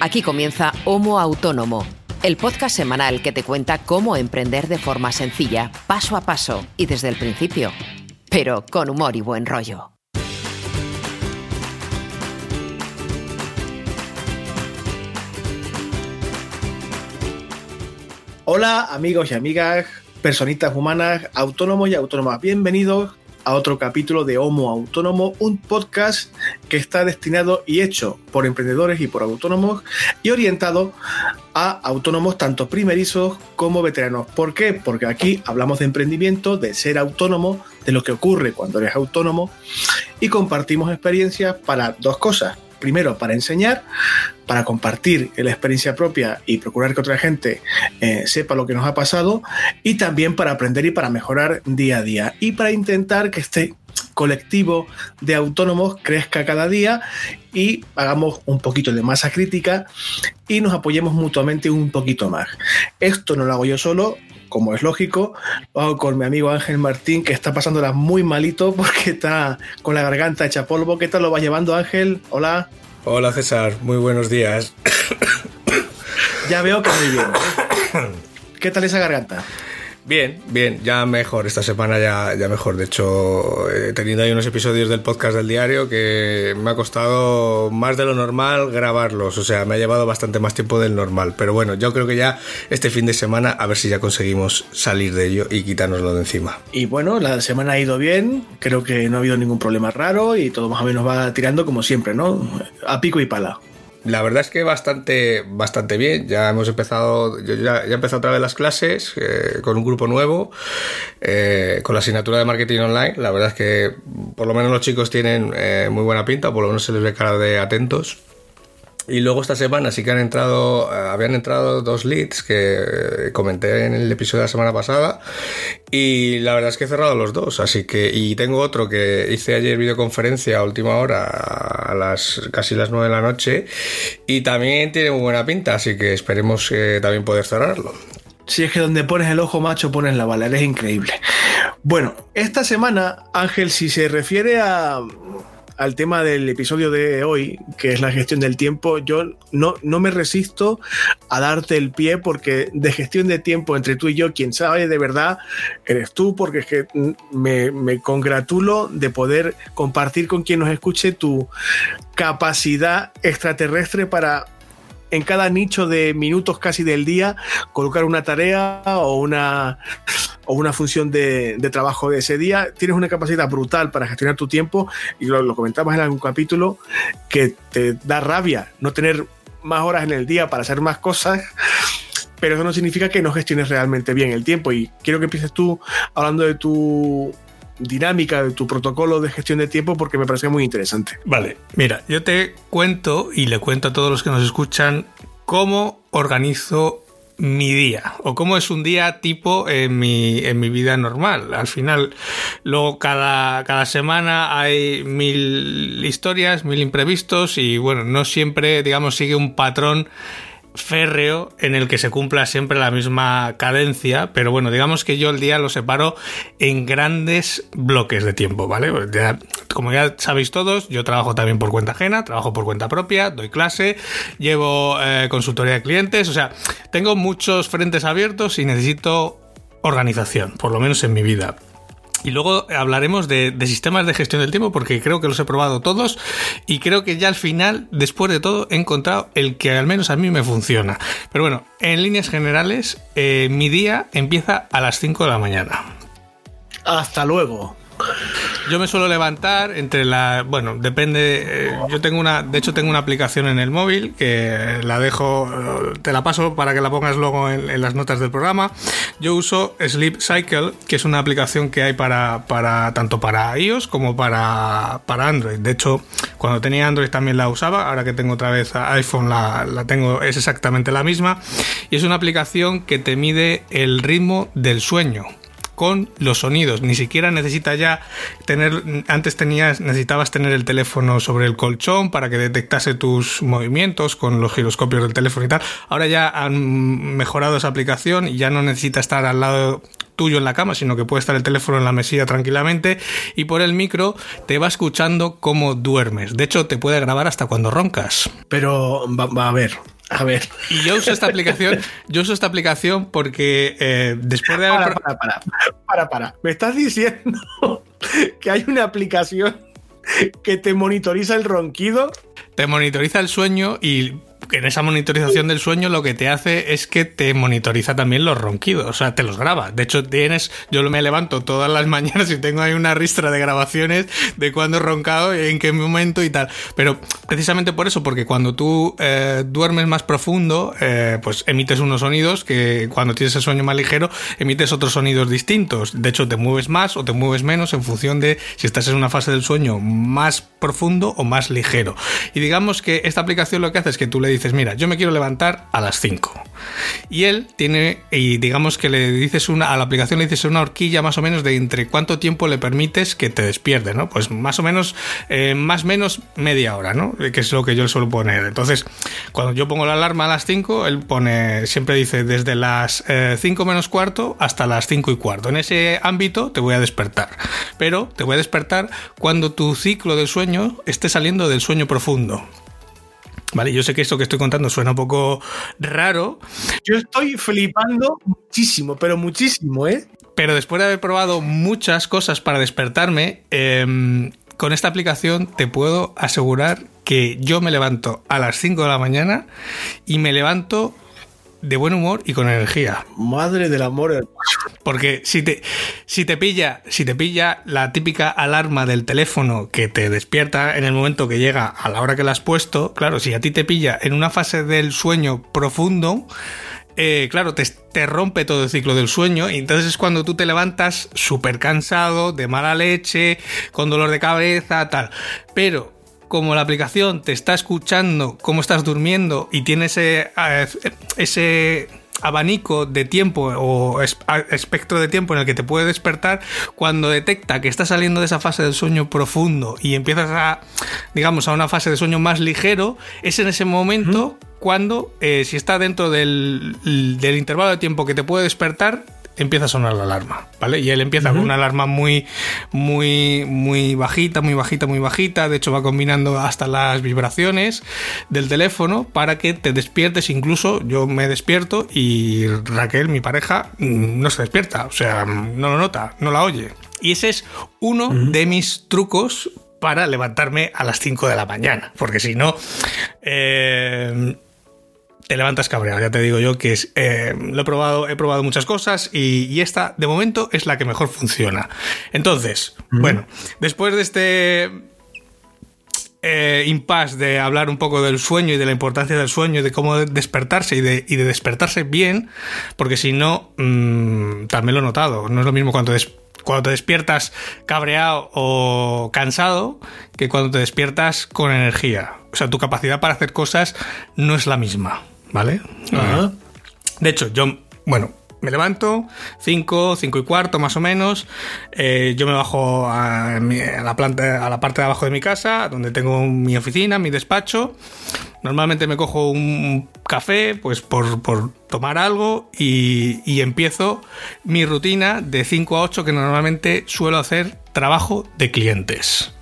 Aquí comienza Homo Autónomo, el podcast semanal que te cuenta cómo emprender de forma sencilla, paso a paso y desde el principio, pero con humor y buen rollo. Hola amigos y amigas, personitas humanas, autónomos y autónomas, bienvenidos a otro capítulo de Homo Autónomo, un podcast que está destinado y hecho por emprendedores y por autónomos y orientado a autónomos tanto primerizos como veteranos. ¿Por qué? Porque aquí hablamos de emprendimiento, de ser autónomo, de lo que ocurre cuando eres autónomo y compartimos experiencias para dos cosas. Primero, para enseñar, para compartir la experiencia propia y procurar que otra gente eh, sepa lo que nos ha pasado y también para aprender y para mejorar día a día y para intentar que este colectivo de autónomos crezca cada día y hagamos un poquito de masa crítica y nos apoyemos mutuamente un poquito más. Esto no lo hago yo solo, como es lógico, lo hago con mi amigo Ángel Martín, que está pasándola muy malito porque está con la garganta hecha polvo. ¿Qué tal lo va llevando Ángel? Hola. Hola César, muy buenos días. Ya veo que muy bien. ¿Qué tal esa garganta? Bien, bien, ya mejor, esta semana ya, ya mejor. De hecho, he tenido ahí unos episodios del podcast del diario que me ha costado más de lo normal grabarlos, o sea, me ha llevado bastante más tiempo del normal. Pero bueno, yo creo que ya este fin de semana a ver si ya conseguimos salir de ello y quitárnoslo de encima. Y bueno, la semana ha ido bien, creo que no ha habido ningún problema raro y todo más o menos va tirando como siempre, ¿no? A pico y pala. La verdad es que bastante, bastante bien. Ya hemos empezado, yo ya, ya empezado otra vez las clases eh, con un grupo nuevo, eh, con la asignatura de marketing online. La verdad es que por lo menos los chicos tienen eh, muy buena pinta, por lo menos se les ve cara de atentos. Y luego esta semana sí que han entrado, eh, habían entrado dos leads que comenté en el episodio de la semana pasada y la verdad es que he cerrado los dos, así que y tengo otro que hice ayer videoconferencia a última hora a las casi las 9 de la noche y también tiene muy buena pinta, así que esperemos también poder cerrarlo. Si es que donde pones el ojo macho pones la bala, eres increíble. Bueno, esta semana, Ángel, si se refiere a, al tema del episodio de hoy, que es la gestión del tiempo, yo no, no me resisto a darte el pie porque de gestión de tiempo entre tú y yo, quien sabe de verdad, eres tú, porque es que me, me congratulo de poder compartir con quien nos escuche tu capacidad extraterrestre para en cada nicho de minutos casi del día colocar una tarea o una, o una función de, de, trabajo de ese día. Tienes una capacidad brutal para gestionar tu tiempo y lo, lo comentabas en algún capítulo que te da rabia no tener más horas en el día para hacer más cosas. Pero eso no significa que no gestiones realmente bien el tiempo. Y quiero que empieces tú hablando de tu dinámica de tu protocolo de gestión de tiempo porque me parece muy interesante. Vale, mira, yo te cuento y le cuento a todos los que nos escuchan cómo organizo mi día o cómo es un día tipo en mi, en mi vida normal. Al final, luego cada, cada semana hay mil historias, mil imprevistos y bueno, no siempre, digamos, sigue un patrón férreo en el que se cumpla siempre la misma cadencia, pero bueno, digamos que yo el día lo separo en grandes bloques de tiempo, ¿vale? Ya, como ya sabéis todos, yo trabajo también por cuenta ajena, trabajo por cuenta propia, doy clase, llevo eh, consultoría de clientes, o sea, tengo muchos frentes abiertos y necesito organización, por lo menos en mi vida. Y luego hablaremos de, sistemas de gestión del tiempo porque creo que los he probado todos y creo que ya al final, después de todo, he encontrado el que al menos a mí me funciona. Pero bueno, en líneas generales, eh, mi día empieza a las 5 de la mañana. Hasta luego. Yo me suelo levantar entre la. Bueno, depende. Eh, yo tengo una. De hecho, tengo una aplicación en el móvil que la dejo. Te la paso para que la pongas luego en, en las notas del programa. Yo uso Sleep Cycle, que es una aplicación que hay para. para tanto para iOS como para, para Android. De hecho, cuando tenía Android también la usaba. Ahora que tengo otra vez iPhone, la, la tengo. Es exactamente la misma. Y es una aplicación que te mide el ritmo del sueño. Con los sonidos. Ni siquiera necesita ya tener, antes tenías, necesitabas tener el teléfono sobre el colchón para que detectase tus movimientos con los giroscopios del teléfono y tal. Ahora ya han mejorado esa aplicación y ya no necesita estar al lado tuyo en la cama, sino que puede estar el teléfono en la mesilla tranquilamente y por el micro te va escuchando cómo duermes. De hecho, te puede grabar hasta cuando roncas. Pero va, a ver, a ver. Y yo uso esta aplicación, yo uso esta aplicación porque eh, después de haber... Para, para, para, para, Me estás diciendo que hay una aplicación que te monitoriza el ronquido. Te monitoriza el sueño y en esa monitorización del sueño lo que te hace es que te monitoriza también los ronquidos, o sea, te los graba. De hecho, tienes, yo me levanto todas las mañanas y tengo ahí una ristra de grabaciones de cuándo he roncado, en qué momento y tal. Pero precisamente por eso, porque cuando tú eh, duermes más profundo, eh, pues emites unos sonidos que cuando tienes el sueño más ligero, emites otros sonidos distintos. De hecho, te mueves más o te mueves menos en función de si estás en una fase del sueño más profundo o más ligero. Y digamos que esta aplicación lo que hace es que tú le dices, mira, yo me quiero levantar a las 5. Y él tiene, y digamos que le dices una, a la aplicación le dices una horquilla más o menos de entre cuánto tiempo le permites que te despierte, ¿no? Pues más o menos, eh, más o menos media hora, ¿no? Que es lo que yo suelo poner. Entonces, cuando yo pongo la alarma a las 5, él pone, siempre dice desde las 5 eh, menos cuarto hasta las 5 y cuarto. En ese ámbito te voy a despertar. Pero te voy a despertar cuando tu ciclo del sueño esté saliendo del sueño profundo. Vale, yo sé que esto que estoy contando suena un poco raro. Yo estoy flipando muchísimo, pero muchísimo, ¿eh? Pero después de haber probado muchas cosas para despertarme, em, con esta aplicación te puedo asegurar que yo me levanto a las 5 de la mañana y me levanto de buen humor y con energía. Madre del amor. Porque si te, si te pilla, si te pilla la típica alarma del teléfono que te despierta en el momento que llega a la hora que la has puesto, claro, si a ti te pilla en una fase del sueño profundo, eh, claro, te, te, rompe todo el ciclo del sueño y entonces es cuando tú te levantas súper cansado, de mala leche, con dolor de cabeza, tal. Pero como la aplicación te está escuchando cómo estás durmiendo y tiene ese, eh, ese abanico de tiempo o espectro de tiempo en el que te puede despertar, cuando detecta que estás saliendo de esa fase del sueño profundo y empiezas a, digamos, a una fase de sueño más ligero, es en ese momento cuando, eh, si está dentro del, del intervalo de tiempo que te puede despertar, empieza a sonar la alarma, ¿vale? Y él empieza con una alarma muy, muy, muy bajita, muy bajita, muy bajita. De hecho, va combinando hasta las vibraciones del teléfono para que te despiertes. Incluso yo me despierto y Raquel, mi pareja, no se despierta. O sea, no lo nota, no la oye. Y ese es uno de mis trucos para levantarme a las 5 de la mañana. Porque si no, eh, te levantas cabreado. Ya te digo yo que es, eh, lo he probado, he probado muchas cosas y, esta de momento es la que mejor funciona. Entonces, bueno, después de este eh, impasse de hablar un poco del sueño y de la importancia del sueño y de cómo despertarse y de, despertarse bien, porque si no, mm, también lo he notado, no es lo mismo cuando, cuando te despiertas cabreado o cansado que cuando te despiertas con energía. O sea, tu capacidad para hacer cosas no es la misma. ¿Vale? De hecho, yo, bueno, me levanto, 5, 5 y cuarto más o menos. Eh, yo me bajo a, la planta, a la parte de abajo de mi casa, donde tengo mi oficina, mi despacho. Normalmente me cojo un café, pues por, tomar algo y, y, empiezo mi rutina de 5 a 8 que normalmente suelo hacer trabajo de clientes.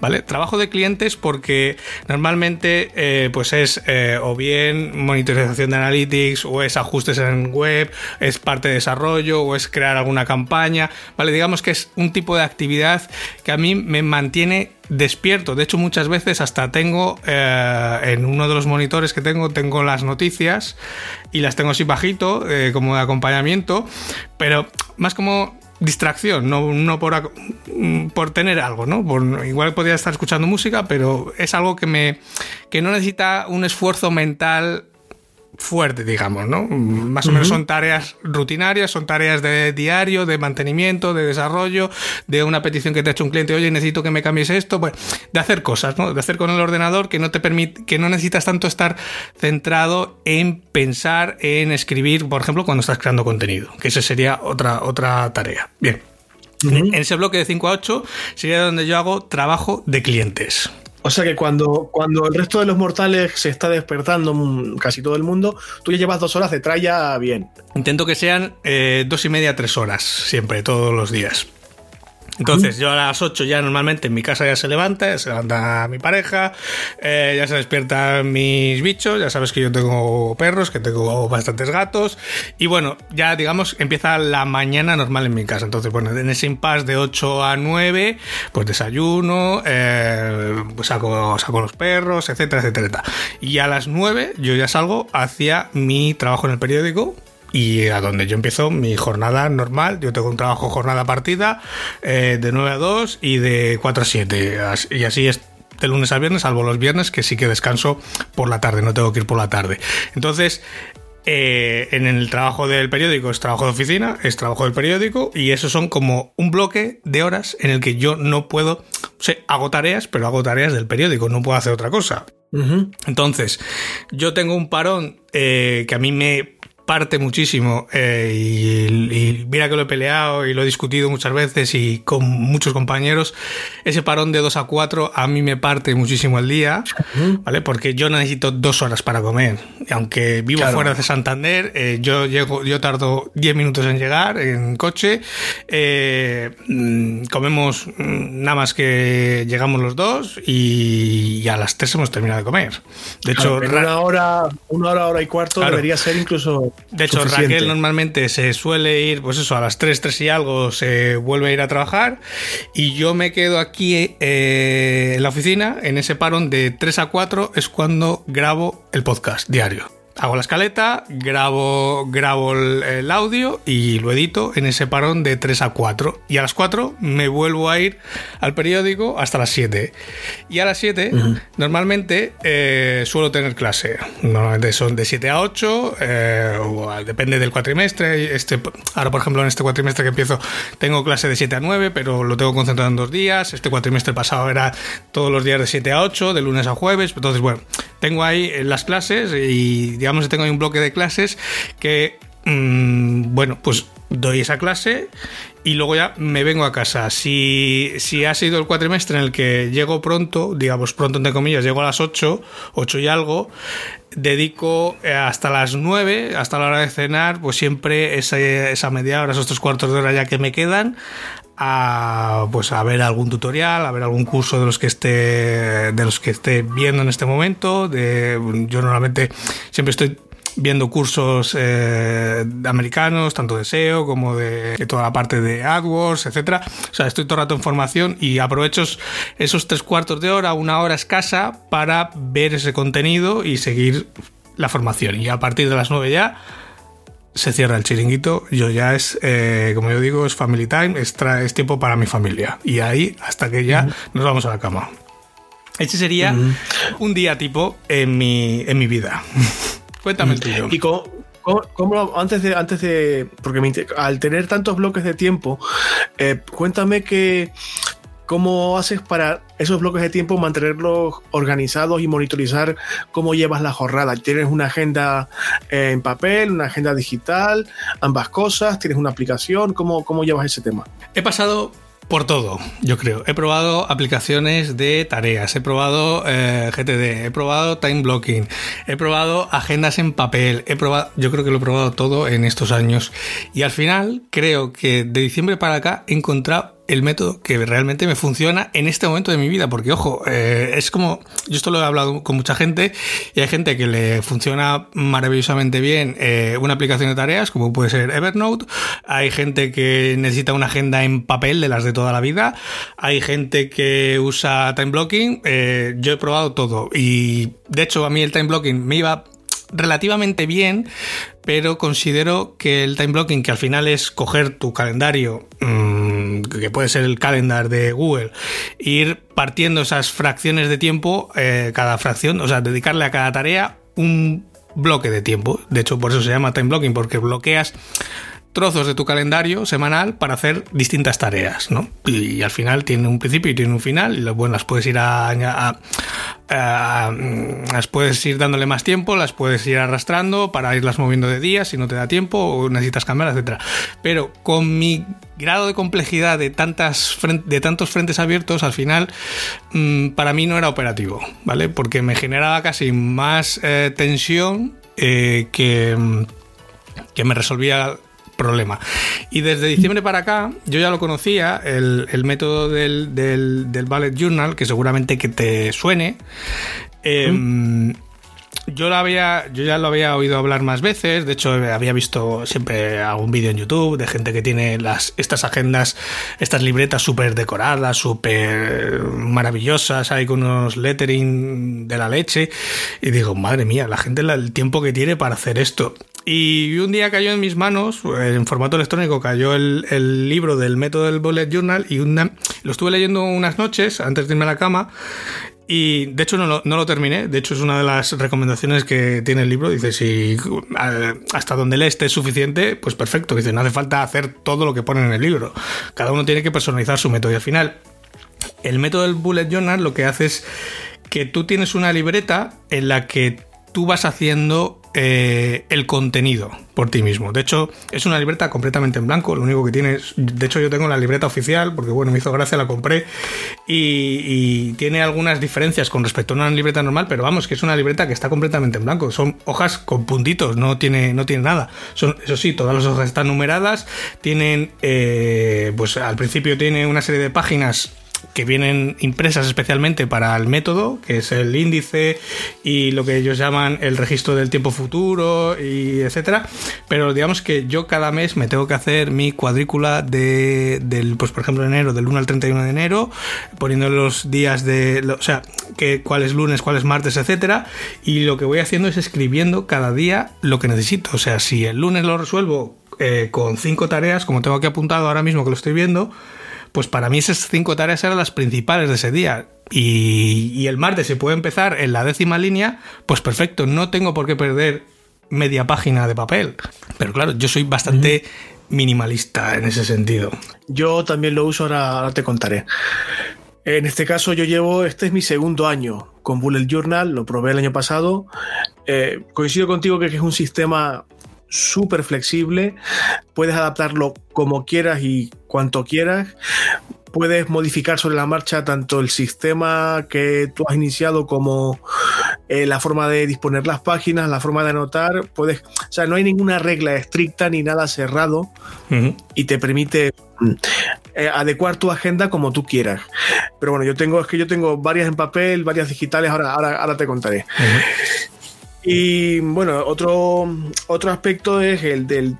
¿Vale? Trabajo de clientes porque normalmente eh, pues es eh, o bien monitorización de analytics o es ajustes en web, es parte de desarrollo o es crear alguna campaña, ¿vale? Digamos que es un tipo de actividad que a mí me mantiene despierto. De hecho, muchas veces hasta tengo eh, en uno de los monitores que tengo, tengo las noticias y las tengo así bajito, como de acompañamiento, pero más como distracción, no, no por, por, tener algo, ¿no? igual podría estar escuchando música, pero es algo que me que no necesita un esfuerzo mental fuerte, digamos, ¿no? Más o menos son tareas rutinarias, son tareas de diario, de mantenimiento, de desarrollo, de una petición que te ha hecho un cliente, oye, necesito que me cambies esto, pues, de hacer cosas, ¿no? De hacer con el ordenador que no te permite, que no necesitas tanto estar centrado en pensar, en escribir, por ejemplo, cuando estás creando contenido, que esa sería otra, otra tarea. Bien. En ese bloque de 5 a 8 sería donde yo hago trabajo de clientes. O sea que cuando, cuando el resto de los mortales se está despertando, mm, casi todo el mundo, tú ya llevas dos horas de tralla bien. Intento que sean eh, dos y media, tres horas, siempre, todos los días. Entonces, yo a las 8 ya normalmente en mi casa ya se levanta, ya se levanta mi pareja, eh, ya se despiertan mis bichos, ya sabes que yo tengo perros, que tengo bastantes gatos, y bueno, ya digamos empieza la mañana normal en mi casa. Entonces, bueno, en ese impasse de 8 a 9, pues desayuno, eh, pues saco, saco los perros, etcétera, etcétera, etcétera. Y a las 9 yo ya salgo hacia mi trabajo en el periódico, y a donde yo empiezo mi jornada normal. Yo tengo un trabajo jornada partida eh, de 9 a 2 y de 4 a 7. Y así es de lunes a viernes, salvo los viernes que sí que descanso por la tarde, no tengo que ir por la tarde. Entonces, eh, en el trabajo del periódico es trabajo de oficina, es trabajo del periódico y eso son como un bloque de horas en el que yo no puedo, o sea, hago tareas, pero hago tareas del periódico, no puedo hacer otra cosa. Entonces, yo tengo un parón eh, que a mí me parte muchísimo eh, y, mira que lo he peleado y lo he discutido muchas veces y con muchos compañeros, ese parón de 2 a 4 a mí me parte muchísimo el día, ¿vale? Porque yo necesito dos horas para comer. Y aunque vivo fuera de Santander, eh, yo llego, yo tardo 10 minutos en llegar en coche, eh, mm, comemos mm, nada más que llegamos los dos y, a las 3 hemos terminado de comer. De hecho, una hora, una hora, hora y cuarto debería ser incluso de hecho, Raquel normalmente se suele ir, pues eso, a las 3, 3 y algo se vuelve a ir a trabajar y yo me quedo aquí eh, en la oficina, en ese parón de 3 a 4 es cuando grabo el podcast diario hago la escaleta, grabo, grabo el, audio y lo edito en ese parón de 3 a 4. Y a las 4 me vuelvo a ir al periódico hasta las 7. Y a las 7 normalmente eh, suelo tener clase. Normalmente son de 7 a 8, eh, depende del cuatrimestre. Este, ahora, por ejemplo, en este cuatrimestre que empiezo tengo clase de 7 a 9, pero lo tengo concentrado en dos días. Este cuatrimestre pasado era todos los días de 7 a 8, de lunes a jueves. Entonces, bueno, tengo ahí las clases y digamos que tengo ahí un bloque de clases que, mm, bueno, pues doy esa clase y luego ya me vengo a casa. Si, si ha sido el cuatrimestre en el que llego pronto, digamos pronto entre comillas, llego a las 8, 8 y algo, dedico eh, hasta las 9, hasta la hora de cenar, pues siempre esa, esa media hora, esos tres cuartos de hora ya que me quedan, a pues a ver algún tutorial, a ver algún curso de los que esté de los que esté viendo en este momento. De, yo normalmente siempre estoy viendo cursos eh, americanos, tanto de SEO como de, toda la parte de AdWords, etcétera. O sea, estoy todo el rato en formación y aprovecho esos tres cuartos de hora, una hora escasa, para ver ese contenido y seguir la formación. Y a partir de las 9 ya se cierra el chiringuito, yo ya es, eh, como yo digo, es family time, es, es, tiempo para mi familia. Y ahí hasta que ya nos vamos a la cama. Este sería un día tipo en mi, en mi vida. Cuéntame el tuyo. Y cómo, antes de, antes de, porque al tener tantos bloques de tiempo, eh, cuéntame que ¿Cómo haces para esos bloques de tiempo mantenerlos organizados y monitorizar cómo llevas la jornada? ¿Tienes una agenda eh, en papel, una agenda digital, ambas cosas? ¿Tienes una aplicación? ¿Cómo, cómo llevas ese tema? He pasado por todo, yo creo. He probado aplicaciones de tareas, he probado eh, GTD, he probado time blocking, he probado agendas en papel, he probado, yo creo que lo he probado todo en estos años. Y al final creo que de diciembre para acá he encontrado el método que realmente me funciona en este momento de mi vida, porque ojo, eh, es como, yo esto lo he hablado con mucha gente y hay gente que le funciona maravillosamente bien eh, una aplicación de tareas, como puede ser Evernote, hay gente que necesita una agenda en papel de las de toda la vida, hay gente que usa time blocking, eh, yo he probado todo y de hecho a mí el time blocking me iba relativamente bien, pero considero que el time blocking, que al final es coger tu calendario, mmm, que puede ser el calendar de Google, ir partiendo esas fracciones de tiempo, eh, cada fracción, o sea, dedicarle a cada tarea un bloque de tiempo. De hecho, por eso se llama time blocking, porque bloqueas trozos de tu calendario semanal para hacer distintas tareas, ¿no? Y, al final tiene un principio y tiene un final, y bueno, las puedes ir a, las puedes ir dándole más tiempo, las puedes ir arrastrando para irlas moviendo de día si no te da tiempo o necesitas cambiar, etcétera. Pero con mi grado de complejidad de tantas de tantos frentes abiertos, al final mm, para mí no era operativo, ¿vale? Porque me generaba casi más eh, tensión eh, que que me resolvía problema. Y desde diciembre para acá, yo ya lo conocía, el, método del, del, Ballet Journal, que seguramente que te suene. Em, yo, lo había, yo ya lo había oído hablar más veces, de hecho había visto siempre algún vídeo en YouTube de gente que tiene las, estas agendas, estas libretas súper decoradas, súper maravillosas, hay con unos lettering de la leche, y digo, madre mía, la gente el tiempo que tiene para hacer esto. Y un día cayó en mis manos, en formato electrónico, cayó el, libro del método del Bullet Journal y una, lo estuve leyendo unas noches antes de irme a la cama. Y de hecho no lo, no lo, terminé, de hecho es una de las recomendaciones que tiene el libro. Dice, si hasta donde lees es suficiente, pues perfecto. Dice, no hace falta hacer todo lo que pone en el libro. Cada uno tiene que personalizar su método. Y al final, el método del Bullet Journal lo que hace es que tú tienes una libreta en la que tú vas haciendo eh, el contenido por ti mismo. De hecho, es una libreta completamente en blanco. Lo único que tienes, de hecho, yo tengo la libreta oficial porque, bueno, me hizo gracia, la compré y, tiene algunas diferencias con respecto a una libreta normal, pero vamos, que es una libreta que está completamente en blanco. Son hojas con puntitos, no tiene, no tiene nada. Son, eso sí, todas las hojas están numeradas. Tienen, eh, pues al principio tiene una serie de páginas que vienen impresas especialmente para el método, que es el índice y lo que ellos llaman el registro del tiempo futuro y etcétera. Pero digamos que yo cada mes me tengo que hacer mi cuadrícula de, del, pues por ejemplo, enero, del 1 al 31 de enero, poniendo los días de, o sea, que, cuál es lunes, cuál es martes, etcétera. Y lo que voy haciendo es escribiendo cada día lo que necesito. O sea, si el lunes lo resuelvo eh, con cinco tareas, como tengo aquí apuntado ahora mismo que lo estoy viendo, pues para mí esas cinco tareas eran las principales de ese día. Y, el martes se puede empezar en la décima línea, pues perfecto, no tengo por qué perder media página de papel. Pero claro, yo soy bastante minimalista en ese sentido. Yo también lo uso, ahora, te contaré. En este caso yo llevo, este es mi segundo año con Bullet Journal, lo probé el año pasado. Eh, coincido contigo que es un sistema súper flexible, puedes adaptarlo como quieras y cuanto quieras. Puedes modificar sobre la marcha tanto el sistema que tú has iniciado como eh, la forma de disponer las páginas, la forma de anotar. Puedes, o sea, no hay ninguna regla estricta ni nada cerrado y te permite mm, eh, adecuar tu agenda como tú quieras. Pero bueno, yo tengo, es que yo tengo varias en papel, varias digitales, ahora, ahora, ahora te contaré. Y bueno, otro, otro aspecto es el del,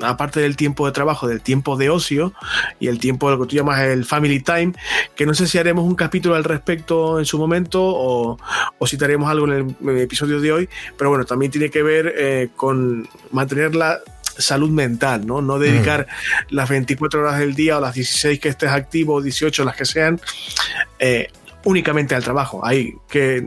aparte del tiempo de trabajo, del tiempo de ocio y el tiempo de lo que tú llamas el family time, que no sé si haremos un capítulo al respecto en su momento o, o si haremos algo en el, episodio de hoy, pero bueno, también tiene que ver eh, con mantener la salud mental, ¿no? No dedicar mm. las 24 horas del día o las 16 que estés activo o 18 las que sean eh, únicamente al trabajo. Hay que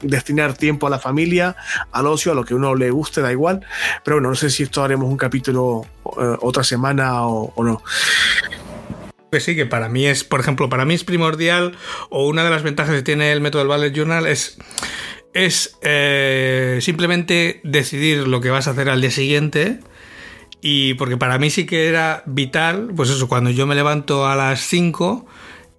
destinar tiempo a la familia, al ocio, a lo que uno le guste, da igual. Pero bueno, no sé si esto haremos un capítulo eh, otra semana o, no. Pues sí, que para mí es, por ejemplo, para mí es primordial, o una de las ventajas que tiene el método del Ballet Journal es, es eh, simplemente decidir lo que vas a hacer al día siguiente. Y porque para mí sí que era vital, pues eso, cuando yo me levanto a las 5,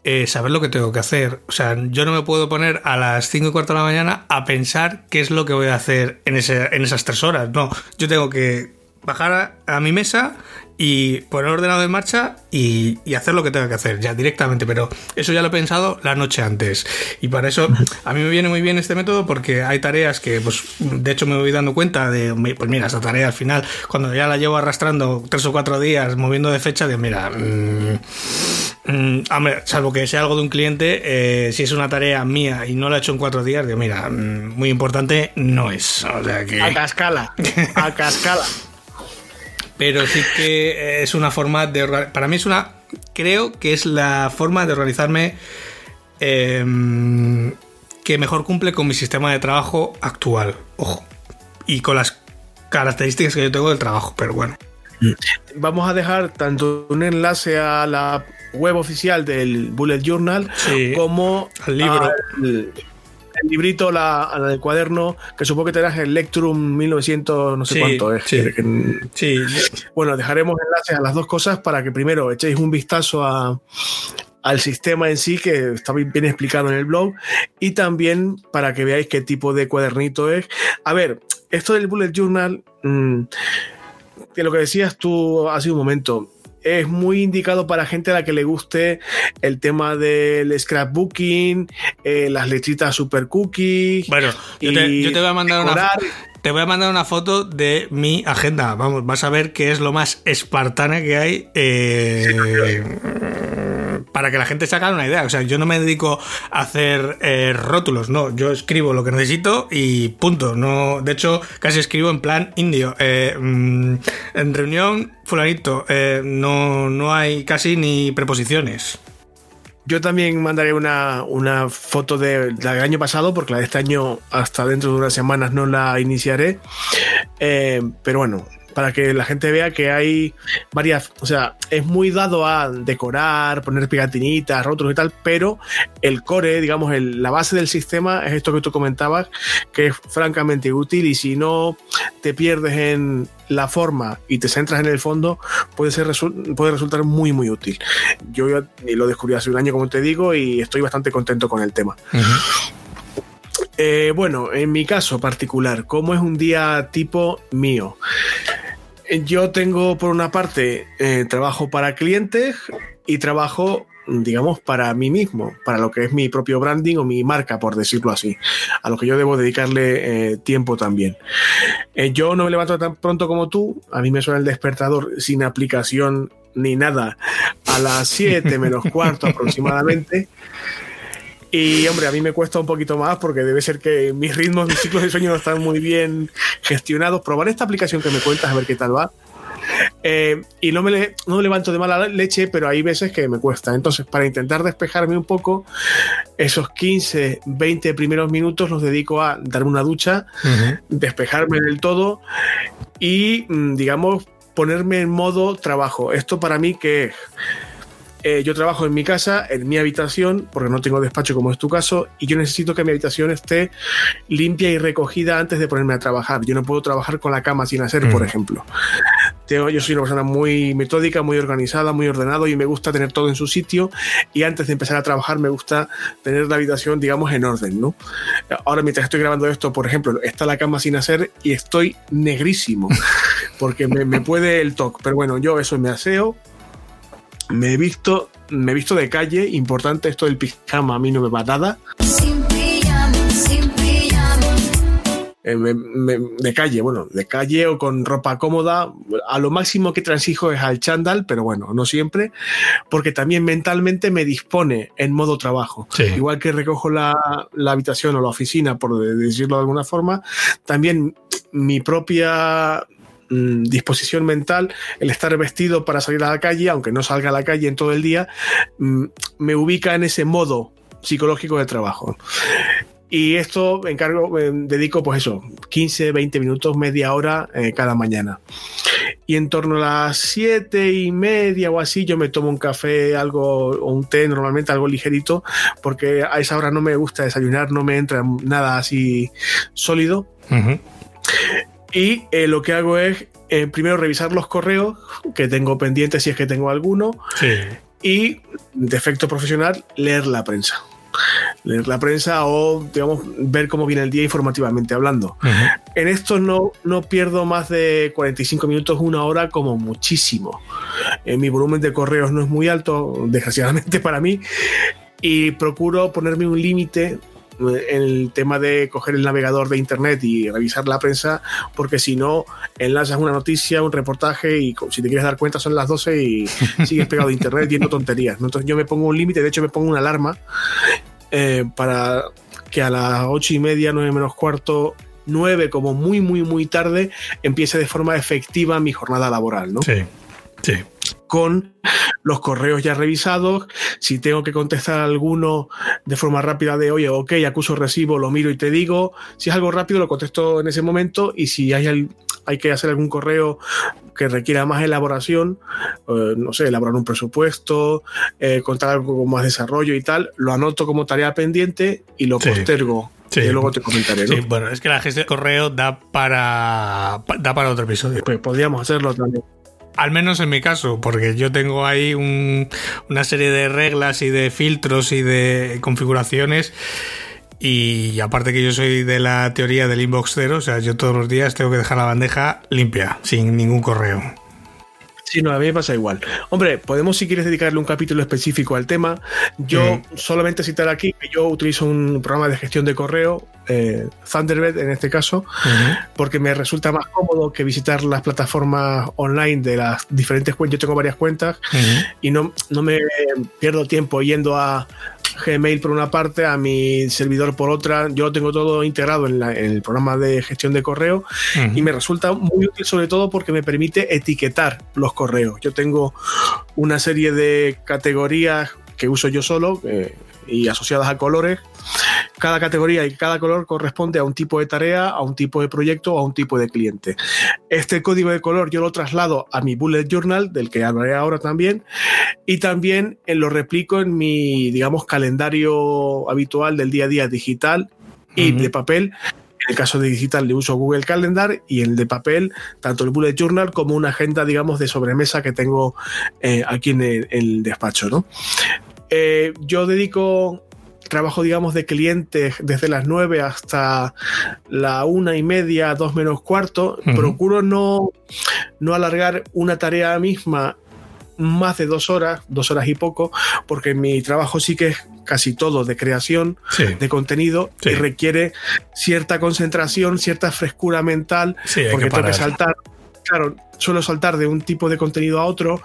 eh, saber lo que tengo que hacer. O sea, yo no me puedo poner a las 5 y cuarto de la mañana a pensar qué es lo que voy a hacer en, ese, en esas tres horas. No, yo tengo que bajar a mi mesa y poner el ordenador en marcha y, hacer lo que tenga que hacer ya directamente. Pero eso ya lo he pensado la noche antes. Y para eso a mí me viene muy bien este método porque hay tareas que, pues, de hecho me voy dando cuenta de, pues mira, esa tarea al final, cuando ya la llevo arrastrando tres o cuatro días, moviendo de fecha, de mira, mmm, salvo que sea algo de un cliente, eh, si es una tarea mía y no la he hecho en cuatro días, digo, mira, mm, muy importante no es. O sea que... A cascala, a cascala pero sí que es una forma de... Para mí es una... Creo que es la forma de organizarme em, que mejor cumple con mi sistema de trabajo actual. Ojo. y con las características que yo tengo del trabajo, pero bueno. Vamos a dejar tanto un enlace a la web oficial del Bullet Journal como al libro. El librito, la, el cuaderno, que supongo que tendrás el Lectrum 1900, no sé cuánto es. Sí. Bueno, dejaremos enlaces a las dos cosas para que primero echéis un vistazo a, al sistema en sí, que está bien explicado en el blog, y también para que veáis qué tipo de cuadernito es. A ver, esto del Bullet Journal, mm, que lo que decías tú hace un momento, es muy indicado para gente a la que le guste el tema del scrapbooking, eh, las letritas super cookies. Bueno, yo te, voy a mandar una. Te voy a mandar una foto de mi agenda. Vamos, vas a ver qué es lo más espartana que hay. Eh, para que la gente se haga una idea. O sea, yo no me dedico a hacer eh, rótulos, no. Yo escribo lo que necesito y punto. No, de hecho, casi escribo en plan indio. Eh, mm, en reunión, fulanito, eh, no, no hay casi ni preposiciones. Yo también mandaré una, una foto del año pasado, porque la de este año hasta dentro de unas semanas no la iniciaré. pero bueno, para que la gente vea que hay varias, o sea, es muy dado a decorar, poner pegatinitas, rótulos y tal, pero el core, digamos, la base del sistema es esto que tú comentabas, que es francamente útil y si no te pierdes en la forma y te centras en el fondo, puede, ser, puede resultar muy, muy útil. Yo lo descubrí hace un año, como te digo, y estoy bastante contento con el tema. Eh, bueno, en mi caso particular, ¿cómo es un día tipo mío? Yo tengo, por una parte, eh, trabajo para clientes y trabajo, digamos, para mí mismo, para lo que es mi propio branding o mi marca, por decirlo así, a lo que yo debo dedicarle eh, tiempo también. Eh, yo no me levanto tan pronto como tú, a mí me suena el despertador sin aplicación ni nada a las 7 menos cuarto aproximadamente. Y hombre, a mí me cuesta un poquito más porque debe ser que mis ritmos, mis ciclos de sueño no están muy bien gestionados. Probaré esta aplicación que me cuentas a ver qué tal va. Eh, y no me, no me levanto de mala leche, pero hay veces que me cuesta. Entonces, para intentar despejarme un poco, esos 15, 20 primeros minutos los dedico a darme una ducha, despejarme del todo y, mm, digamos, ponerme en modo trabajo. Esto para mí que es eh, yo trabajo en mi casa, en mi habitación, porque no tengo despacho como es tu caso, y yo necesito que mi habitación esté limpia y recogida antes de ponerme a trabajar. Yo no puedo trabajar con la cama sin hacer, por mm. ejemplo. yo soy una persona muy metódica, muy organizada, muy ordenado y me gusta tener todo en su sitio. Y antes de empezar a trabajar, me gusta tener la habitación, digamos, en orden, ¿no? Ahora, mientras estoy grabando esto, por ejemplo, está la cama sin hacer y estoy negrísimo porque me, me puede el toque. Pero bueno, yo eso me aseo, me he visto, me he visto de calle, importante esto del pijama, a mí no me va nada. Eh, de calle, bueno, de calle o con ropa cómoda, a lo máximo que transijo es al chándal, pero bueno, no siempre, porque también mentalmente me dispone en modo trabajo. Igual que recojo la, la, habitación o la oficina, por decirlo de alguna forma, también mi propia Mm, disposición mental, el estar vestido para salir a la calle, aunque no salga a la calle en todo el día, mm, me ubica en ese modo psicológico de trabajo. Y esto encargo, dedico pues eso, 15, 20 minutos, media hora eh, cada mañana. Y en torno a las 7 y media o así, yo me tomo un café, algo, un té, normalmente algo ligerito, porque a esa hora no me gusta desayunar, no me entra nada así sólido. Y eh, lo que hago es eh, primero revisar los correos que tengo pendientes si es que tengo alguno. Y, de efecto profesional, leer la prensa. Leer la prensa o, digamos, ver cómo viene el día informativamente hablando. En esto no, no pierdo más de 45 minutos, una hora como muchísimo. Eh, mi volumen de correos no es muy alto, desgraciadamente para mí, y procuro ponerme un límite el tema de coger el navegador de internet y revisar la prensa, porque si no, enlazas una noticia, un reportaje y si te quieres dar cuenta son las 12 y sigues pegado a internet viendo tonterías. Entonces yo me pongo un límite, de hecho me pongo una alarma eh, para que a las 8 y media, 9 menos cuarto, 9 como muy, muy, muy tarde, empiece de forma efectiva mi jornada laboral, ¿no? Sí, sí con los correos ya revisados. Si tengo que contestar alguno, de forma rápida de, oye, ok, acuso recibo, lo miro y te digo. Si es algo rápido, lo contesto en ese momento y si hay, hay que hacer algún correo que requiera más elaboración, eh, no sé, elaborar un presupuesto, eh, contar algo con más desarrollo y tal, lo anoto como tarea pendiente y lo postergo. Y luego te comentaré. Sí, bueno, es que la gestión de correo da para, da para otro episodio. Pues podríamos hacerlo también. Al menos en mi caso, porque yo tengo ahí una serie de reglas y de filtros y de configuraciones. Y aparte que yo soy de la teoría del inbox cero, o sea, yo todos los días tengo que dejar la bandeja limpia, sin ningún correo. Sí, no, a mí me pasa igual. Hombre, podemos si quieres dedicarle un capítulo específico al tema. Yo solamente citar aquí que yo utilizo un programa de gestión de correo, eh, Thunderbird en este caso, porque me resulta más cómodo que visitar las plataformas online de las diferentes cuentas. Yo tengo varias cuentas y no, no me pierdo tiempo yendo a, Gmail por una parte, a mi servidor por otra. Yo lo tengo todo integrado en, el programa de gestión de correo y me resulta muy útil sobre todo porque me permite etiquetar los correos. Yo tengo una serie de categorías que uso yo solo eh, y asociadas a colores cada categoría y cada color corresponde a un tipo de tarea, a un tipo de proyecto a un tipo de cliente. Este código de color yo lo traslado a mi bullet journal, del que hablaré ahora también, y también lo replico en mi, digamos, calendario habitual del día a día digital y de papel. En el caso de digital le uso Google Calendar y en el de papel, tanto el Bullet Journal como una agenda, digamos, de sobremesa que tengo eh, aquí en el, despacho. ¿no? Eh, yo dedico trabajo, digamos, de clientes desde las 9 hasta la una y media, dos menos cuarto. Procuro no, no alargar una tarea misma más de dos horas, dos horas y poco, porque mi trabajo sí que es casi todo de creación de contenido y requiere cierta concentración, cierta frescura mental, porque tengo que saltar. Claro, suelo saltar de un tipo de contenido a otro,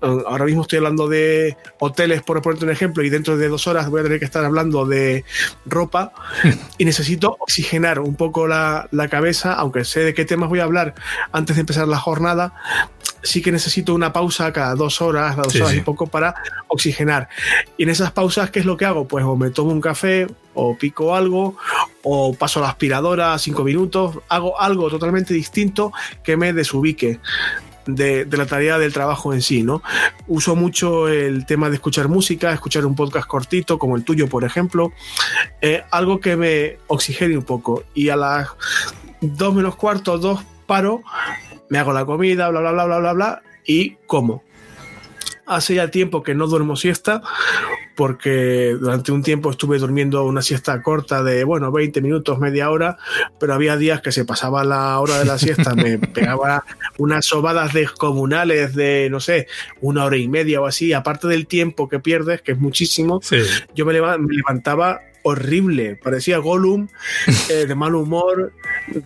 ahora mismo estoy hablando de hoteles, por ponerte un ejemplo, y dentro de dos horas voy a tener que estar hablando de ropa y necesito oxigenar un poco la, cabeza, aunque sé de qué temas voy a hablar antes de empezar la jornada, sí que necesito una pausa cada dos horas, cada dos horas y poco para oxigenar. Y en esas pausas, ¿qué es lo que hago? Pues o me tomo un café, o pico algo, o paso la aspiradora cinco minutos, hago algo totalmente distinto que me desubique de, la tarea del trabajo en sí, ¿no? Uso mucho el tema de escuchar música, escuchar un podcast cortito, como el tuyo, por ejemplo, eh, algo que me oxigene un poco. Y a las dos menos cuarto, dos paro, me hago la comida, bla, bla, bla, bla, bla, bla, y como. Hace ya tiempo que no duermo siesta, porque durante un tiempo estuve durmiendo una siesta corta de, bueno, 20 minutos, media hora, pero había días que se pasaba la hora de la siesta, me pegaba unas sobadas descomunales de, no sé, una hora y media o así, aparte del tiempo que pierdes, que es muchísimo, yo me, levantaba horrible, parecía Gollum, eh, de mal humor,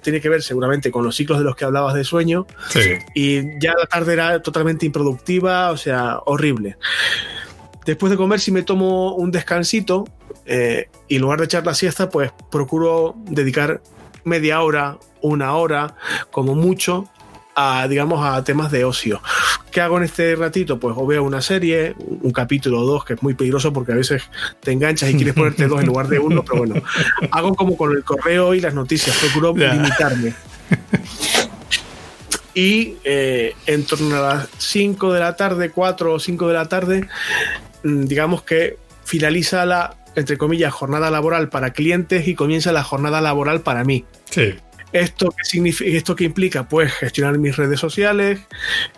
tiene que ver seguramente con los ciclos de los que hablabas de sueño, y ya la tarde era totalmente improductiva, o sea, horrible. Después de comer, si me tomo un descansito eh, y en lugar de echar la siesta, pues procuro dedicar media hora, una hora, como mucho, a, digamos, a temas de ocio. ¿Qué hago en este ratito? Pues o veo una serie, un capítulo o dos, que es muy peligroso porque a veces te enganchas y quieres ponerte dos en lugar de uno, pero bueno, hago como con el correo y las noticias, procuro limitarme. Y eh, en torno a las 5 de la tarde, 4 o 5 de la tarde, Mm, digamos que finaliza la, entre comillas, jornada laboral para clientes y comienza la jornada laboral para mí. Sí. ¿Esto qué, significa, ¿Esto qué implica? Pues gestionar mis redes sociales,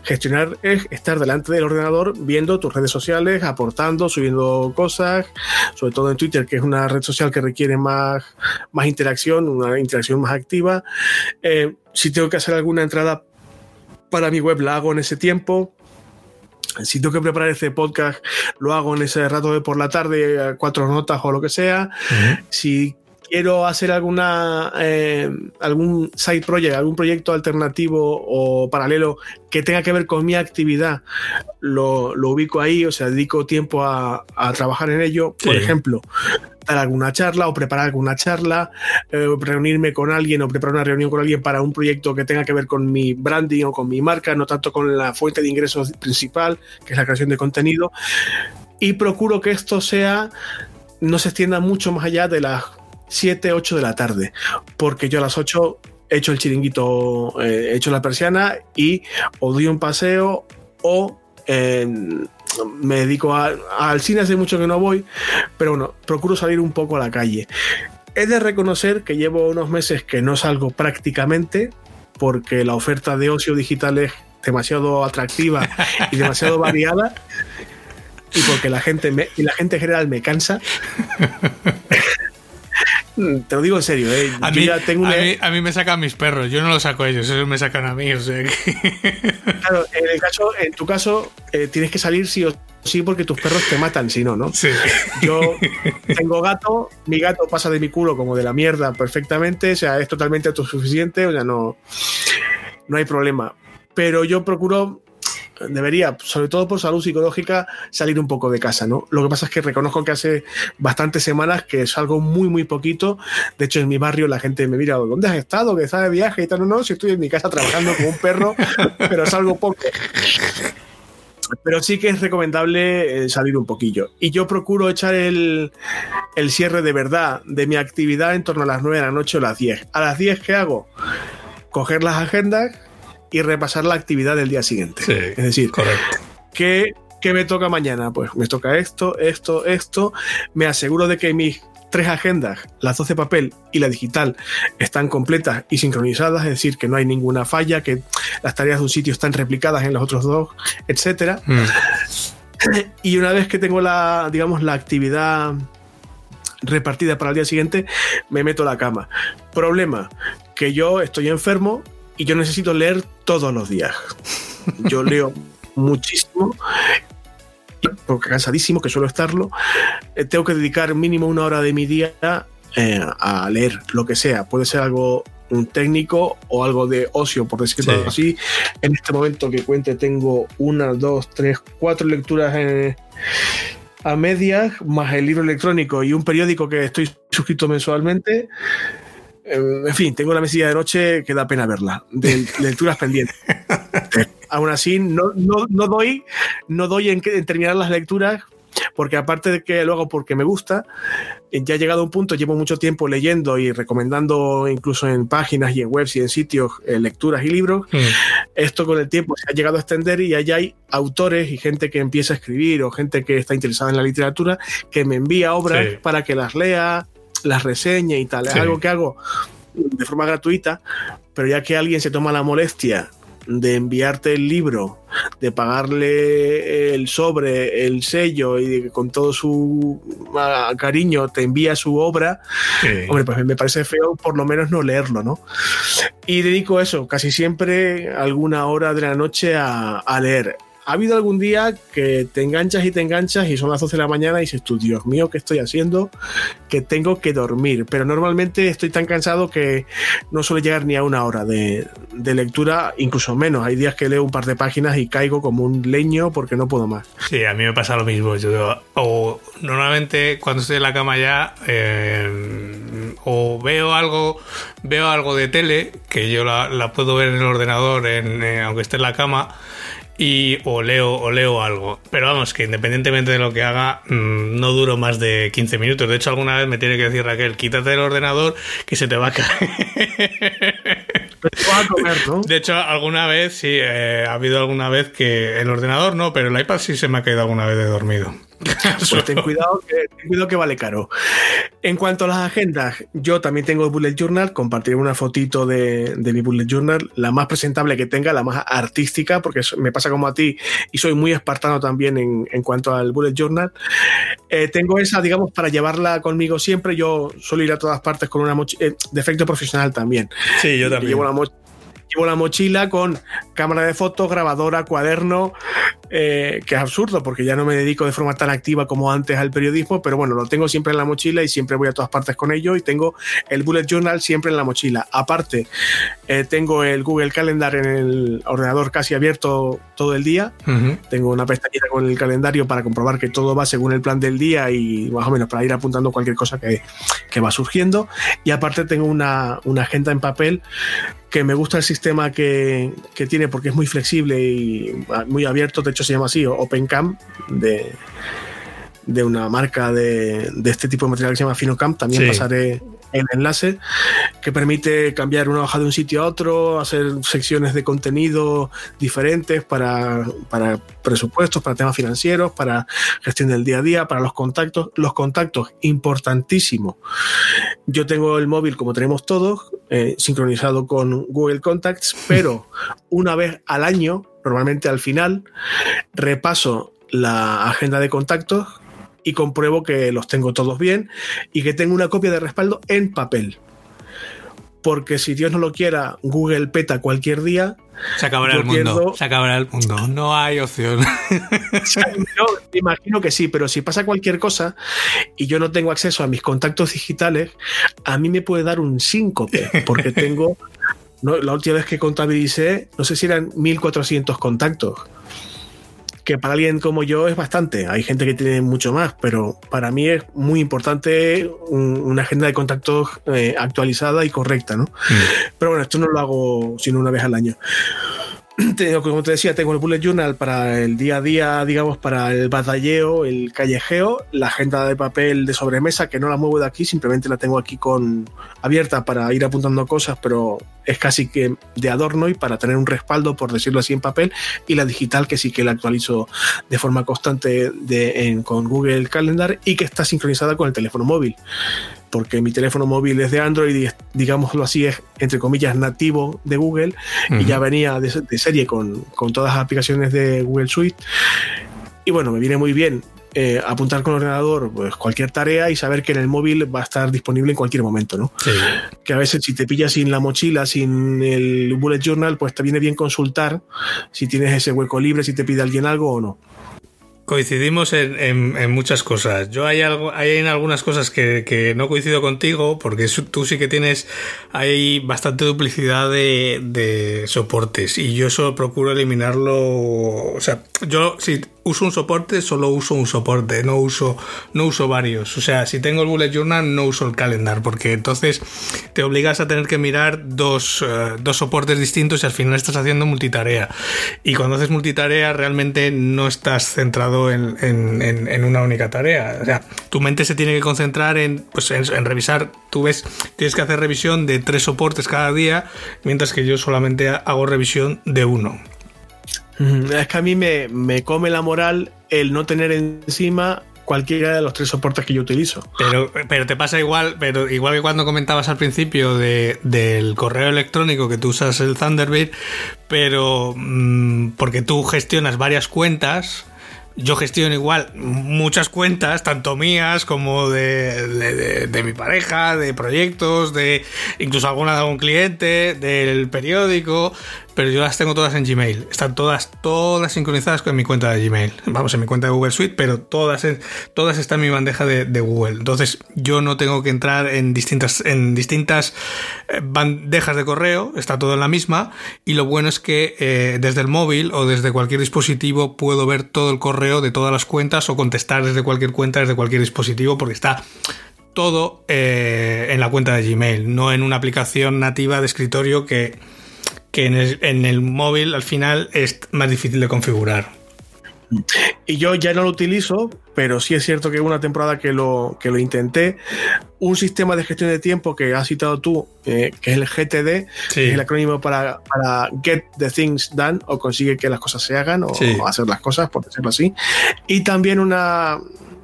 gestionar es estar delante del ordenador viendo tus redes sociales, aportando, subiendo cosas, sobre todo en Twitter, que es una red social que requiere más, más interacción, una interacción más activa. Eh, si tengo que hacer alguna entrada para mi web, la hago en ese tiempo si tengo que preparar este podcast, lo hago en ese rato de por la tarde, cuatro notas o lo que sea. Si quiero hacer alguna eh, algún side project, algún proyecto alternativo o paralelo que tenga que ver con mi actividad, lo, ubico ahí, o sea, dedico tiempo a, trabajar en ello. Por ejemplo, dar alguna charla o preparar alguna charla, eh, reunirme con alguien o preparar una reunión con alguien para un proyecto que tenga que ver con mi branding o con mi marca, no tanto con la fuente de ingresos principal, que es la creación de contenido. Y procuro que esto sea no se extienda mucho más allá de las 7, 8 de la tarde, porque yo a las 8 he hecho el chiringuito, eh, he hecho la persiana y o doy un paseo o eh, me dedico al cine, hace mucho que no voy, pero bueno, procuro salir un poco a la calle. He de reconocer que llevo unos meses que no salgo prácticamente porque la oferta de ocio digital es demasiado atractiva y demasiado variada y porque la gente me, y la gente en general me cansa. Te lo digo en serio, ¿eh? a, mí, tengo a, mí, me sacan mis perros, yo no los saco a ellos, ellos me sacan a mí. O sea Claro, en, el caso, en tu caso, eh, tienes que salir sí o sí porque tus perros te matan, si no, ¿no? Sí. Yo tengo gato, mi gato pasa de mi culo como de la mierda perfectamente, o sea, es totalmente autosuficiente, o sea, no, no hay problema. Pero yo procuro debería, sobre todo por salud psicológica, salir un poco de casa, ¿no? Lo que pasa es que reconozco que hace bastantes semanas que salgo muy, muy poquito. De hecho, en mi barrio la gente me mira, ¿dónde has estado? Que estás de viaje y tal. No, no, si estoy en mi casa trabajando como un perro, pero salgo poco. Pero sí que es recomendable eh, salir un poquillo. Y yo procuro echar el, el cierre de verdad de mi actividad en torno a las 9 de la noche o las 10. A las 10, ¿qué hago? Coger las agendas, y repasar la actividad del día siguiente. es decir, correcto. ¿qué, me toca mañana? Pues me toca esto, esto, esto. Me aseguro de que mis tres agendas, las 12 papel y la digital, están completas y sincronizadas, es decir, que no hay ninguna falla, que las tareas de un sitio están replicadas en los otros dos, etcétera. Mm. Y una vez que tengo la, digamos, la actividad repartida para el día siguiente, me meto a la cama. Problema, que yo estoy enfermo, y yo necesito leer todos los días. Yo leo muchísimo porque cansadísimo que suelo estarlo, eh, tengo que dedicar mínimo una hora de mi día eh, a leer lo que sea. Puede ser algo un técnico o algo de ocio, por decirlo así. En este momento que cuente tengo una, dos, tres, cuatro lecturas eh, a medias, más el libro electrónico y un periódico que estoy suscrito mensualmente. Eh, en fin, tengo la mesilla de noche que da pena verla, de, lecturas pendientes. Aún así, no, doy, no doy en, terminar las lecturas, porque aparte de que lo hago porque me gusta, eh, ya he llegado a un punto, llevo mucho tiempo leyendo y recomendando incluso en páginas y en webs y en sitios eh, lecturas y libros. Mm. Esto con el tiempo se ha llegado a extender y allá hay autores y gente que empieza a escribir o gente que está interesada en la literatura que me envía obras para que las lea las reseñas y tal. Es algo que hago de forma gratuita, pero ya que alguien se toma la molestia de enviarte el libro, de pagarle el sobre, el sello y de que con todo su ah, cariño te envía su obra, hombre, pues me parece feo por lo menos no leerlo, ¿no? Y dedico eso, casi siempre alguna hora de la noche a, a leer ha habido algún día que te enganchas y te enganchas y son las 12 de la mañana y dices tú, Dios mío, ¿qué estoy haciendo? Que tengo que dormir. Pero normalmente estoy tan cansado que no suele llegar ni a una hora de, lectura, incluso menos. Hay días que leo un par de páginas y caigo como un leño porque no puedo más. Sí, a mí me pasa lo mismo. Yo, o normalmente cuando estoy en la cama ya, eh, o veo algo, veo algo de tele, que yo la, puedo ver en el ordenador, en, eh, aunque esté en la cama y o leo, o leo algo. Pero vamos, que independientemente de lo que haga, mm, no duro más de 15 minutos. De hecho, alguna vez me tiene que decir Raquel, quítate el ordenador que se te va a caer. De hecho, alguna vez, sí, eh, ha habido alguna vez que el ordenador no, pero el iPad sí se me ha caído alguna vez de dormido. Pues ten cuidado, que, ten cuidado que vale caro. En cuanto a las agendas, yo también tengo el Bullet Journal, compartiré una fotito de, mi Bullet Journal, la más presentable que tenga, la más artística, porque me pasa como a ti y soy muy espartano también en, cuanto al Bullet Journal. Eh, tengo esa, digamos, para llevarla conmigo siempre. Yo suelo ir a todas partes con una mochila, eh, de efecto profesional también. Sí, yo también. Llevo la mochila llevo la mochila con cámara de fotos, grabadora, cuaderno, eh, que es absurdo porque ya no me dedico de forma tan activa como antes al periodismo, pero bueno, lo tengo siempre en la mochila y siempre voy a todas partes con ello y tengo el Bullet Journal siempre en la mochila. Aparte, eh, tengo el Google Calendar en el ordenador casi abierto todo el día. Tengo una pestañita con el calendario para comprobar que todo va según el plan del día y más o menos para ir apuntando cualquier cosa que, que va surgiendo. Y aparte tengo una, una agenda en papel que me gusta el sistema que, que, tiene porque es muy flexible y muy abierto, de hecho se llama así, OpenCam, de, de una marca de, de, este tipo de material que se llama Finocamp. También Sí. pasaré el enlace que permite cambiar una hoja de un sitio a otro, hacer secciones de contenido diferentes para, para presupuestos, para temas financieros, para gestión del día a día, para los contactos. Los contactos, importantísimo. Yo tengo el móvil, como tenemos todos, eh, sincronizado con Google Contacts, pero una vez al año, normalmente al final, repaso la agenda de contactos y compruebo que los tengo todos bien y que tengo una copia de respaldo en papel. Porque si Dios no lo quiera, Google peta cualquier día. Se acabará el mundo. pierdo- Se acabará el mundo. No hay opción. Yo imagino que sí, pero si pasa cualquier cosa y yo no tengo acceso a mis contactos digitales, a mí me puede dar un síncope, porque tengo. no, la última vez que contabilicé, no sé si eran 1400 contactos. Que para alguien como yo es bastante. Hay gente que tiene mucho más, pero para mí es muy importante un- una agenda de contactos eh, actualizada y correcta, ¿no? Pero bueno, esto no lo hago sino una vez al año. Tengo, como te decía, tengo el bullet journal para el día a día, digamos, para el batalleo, el callejeo, la agenda de papel de sobremesa, que no la muevo de aquí, simplemente la tengo aquí con abierta para ir apuntando cosas, pero es casi que de adorno y para tener un respaldo, por decirlo así, en papel, y la digital, que sí que la actualizo de forma constante de, en- con Google Calendar y que está sincronizada con el teléfono móvil porque mi teléfono móvil es de Android y es, digámoslo así, es entre comillas nativo de Google y ya venía de, de serie con, con todas las aplicaciones de Google Suite. Y bueno, me viene muy bien eh, apuntar con el ordenador pues, cualquier tarea y saber que en el móvil va a estar disponible en cualquier momento, ¿no? Sí. Que a veces si te pillas sin la mochila, sin el bullet journal, pues te viene bien consultar si tienes ese hueco libre, si te pide alguien algo o no. Coincidimos en, en- muchas cosas. Yo hay algo, hay en algunas cosas que, no coincido contigo, porque tú sí que tienes, hay bastante duplicidad de, de soportes y yo eso procuro eliminarlo. O sea, yo si uso un soporte, solo uso un soporte, no uso, no uso varios. O sea, si tengo el bullet journal, no uso el calendar, porque entonces te obligas a tener que mirar dos, eh, dos soportes distintos y al final estás haciendo multitarea. Y cuando haces multitarea, realmente no estás centrado en, en- en- una única tarea. O sea, tu mente se tiene que concentrar en, pues, en revisar. Tú ves, tienes que hacer revisión de tres soportes cada día, mientras que yo solamente hago revisión de uno. Es que a mí me, me come la moral el no tener encima cualquiera de los tres soportes que yo utilizo. Pero, pero te pasa igual, pero igual que cuando comentabas al principio de- del correo electrónico que tú usas el Thunderbird, pero mm, porque tú gestionas varias cuentas. Yo gestiono igual muchas cuentas, tanto mías como de- de mi pareja, de proyectos, de incluso alguna de algún cliente, del periódico, pero yo las tengo todas en Gmail. Están todas, todas sincronizadas con mi cuenta de Gmail. Vamos, en mi cuenta de Google Suite, pero todas, todas están en mi bandeja de, de Google. Entonces, yo no tengo que entrar en distintas, en distintas eh, bandejas de correo, está todo en la misma. Y lo bueno es que eh, desde el móvil o desde cualquier dispositivo puedo ver todo el correo de todas las cuentas o contestar desde cualquier cuenta, desde cualquier dispositivo, porque está todo eh, en la cuenta de Gmail, no en una aplicación nativa de escritorio que, que en, el, en el móvil al final es más difícil de configurar. Y yo ya no lo utilizo, pero sí es cierto que una temporada que lo, que lo intenté. Un sistema de gestión de tiempo que has citado tú, eh, que es el GTD, Sí. que es el acrónimo para, para Get the Things Done, o consigue que las cosas se hagan, o, Sí. o hacer las cosas, por decirlo así. Y también una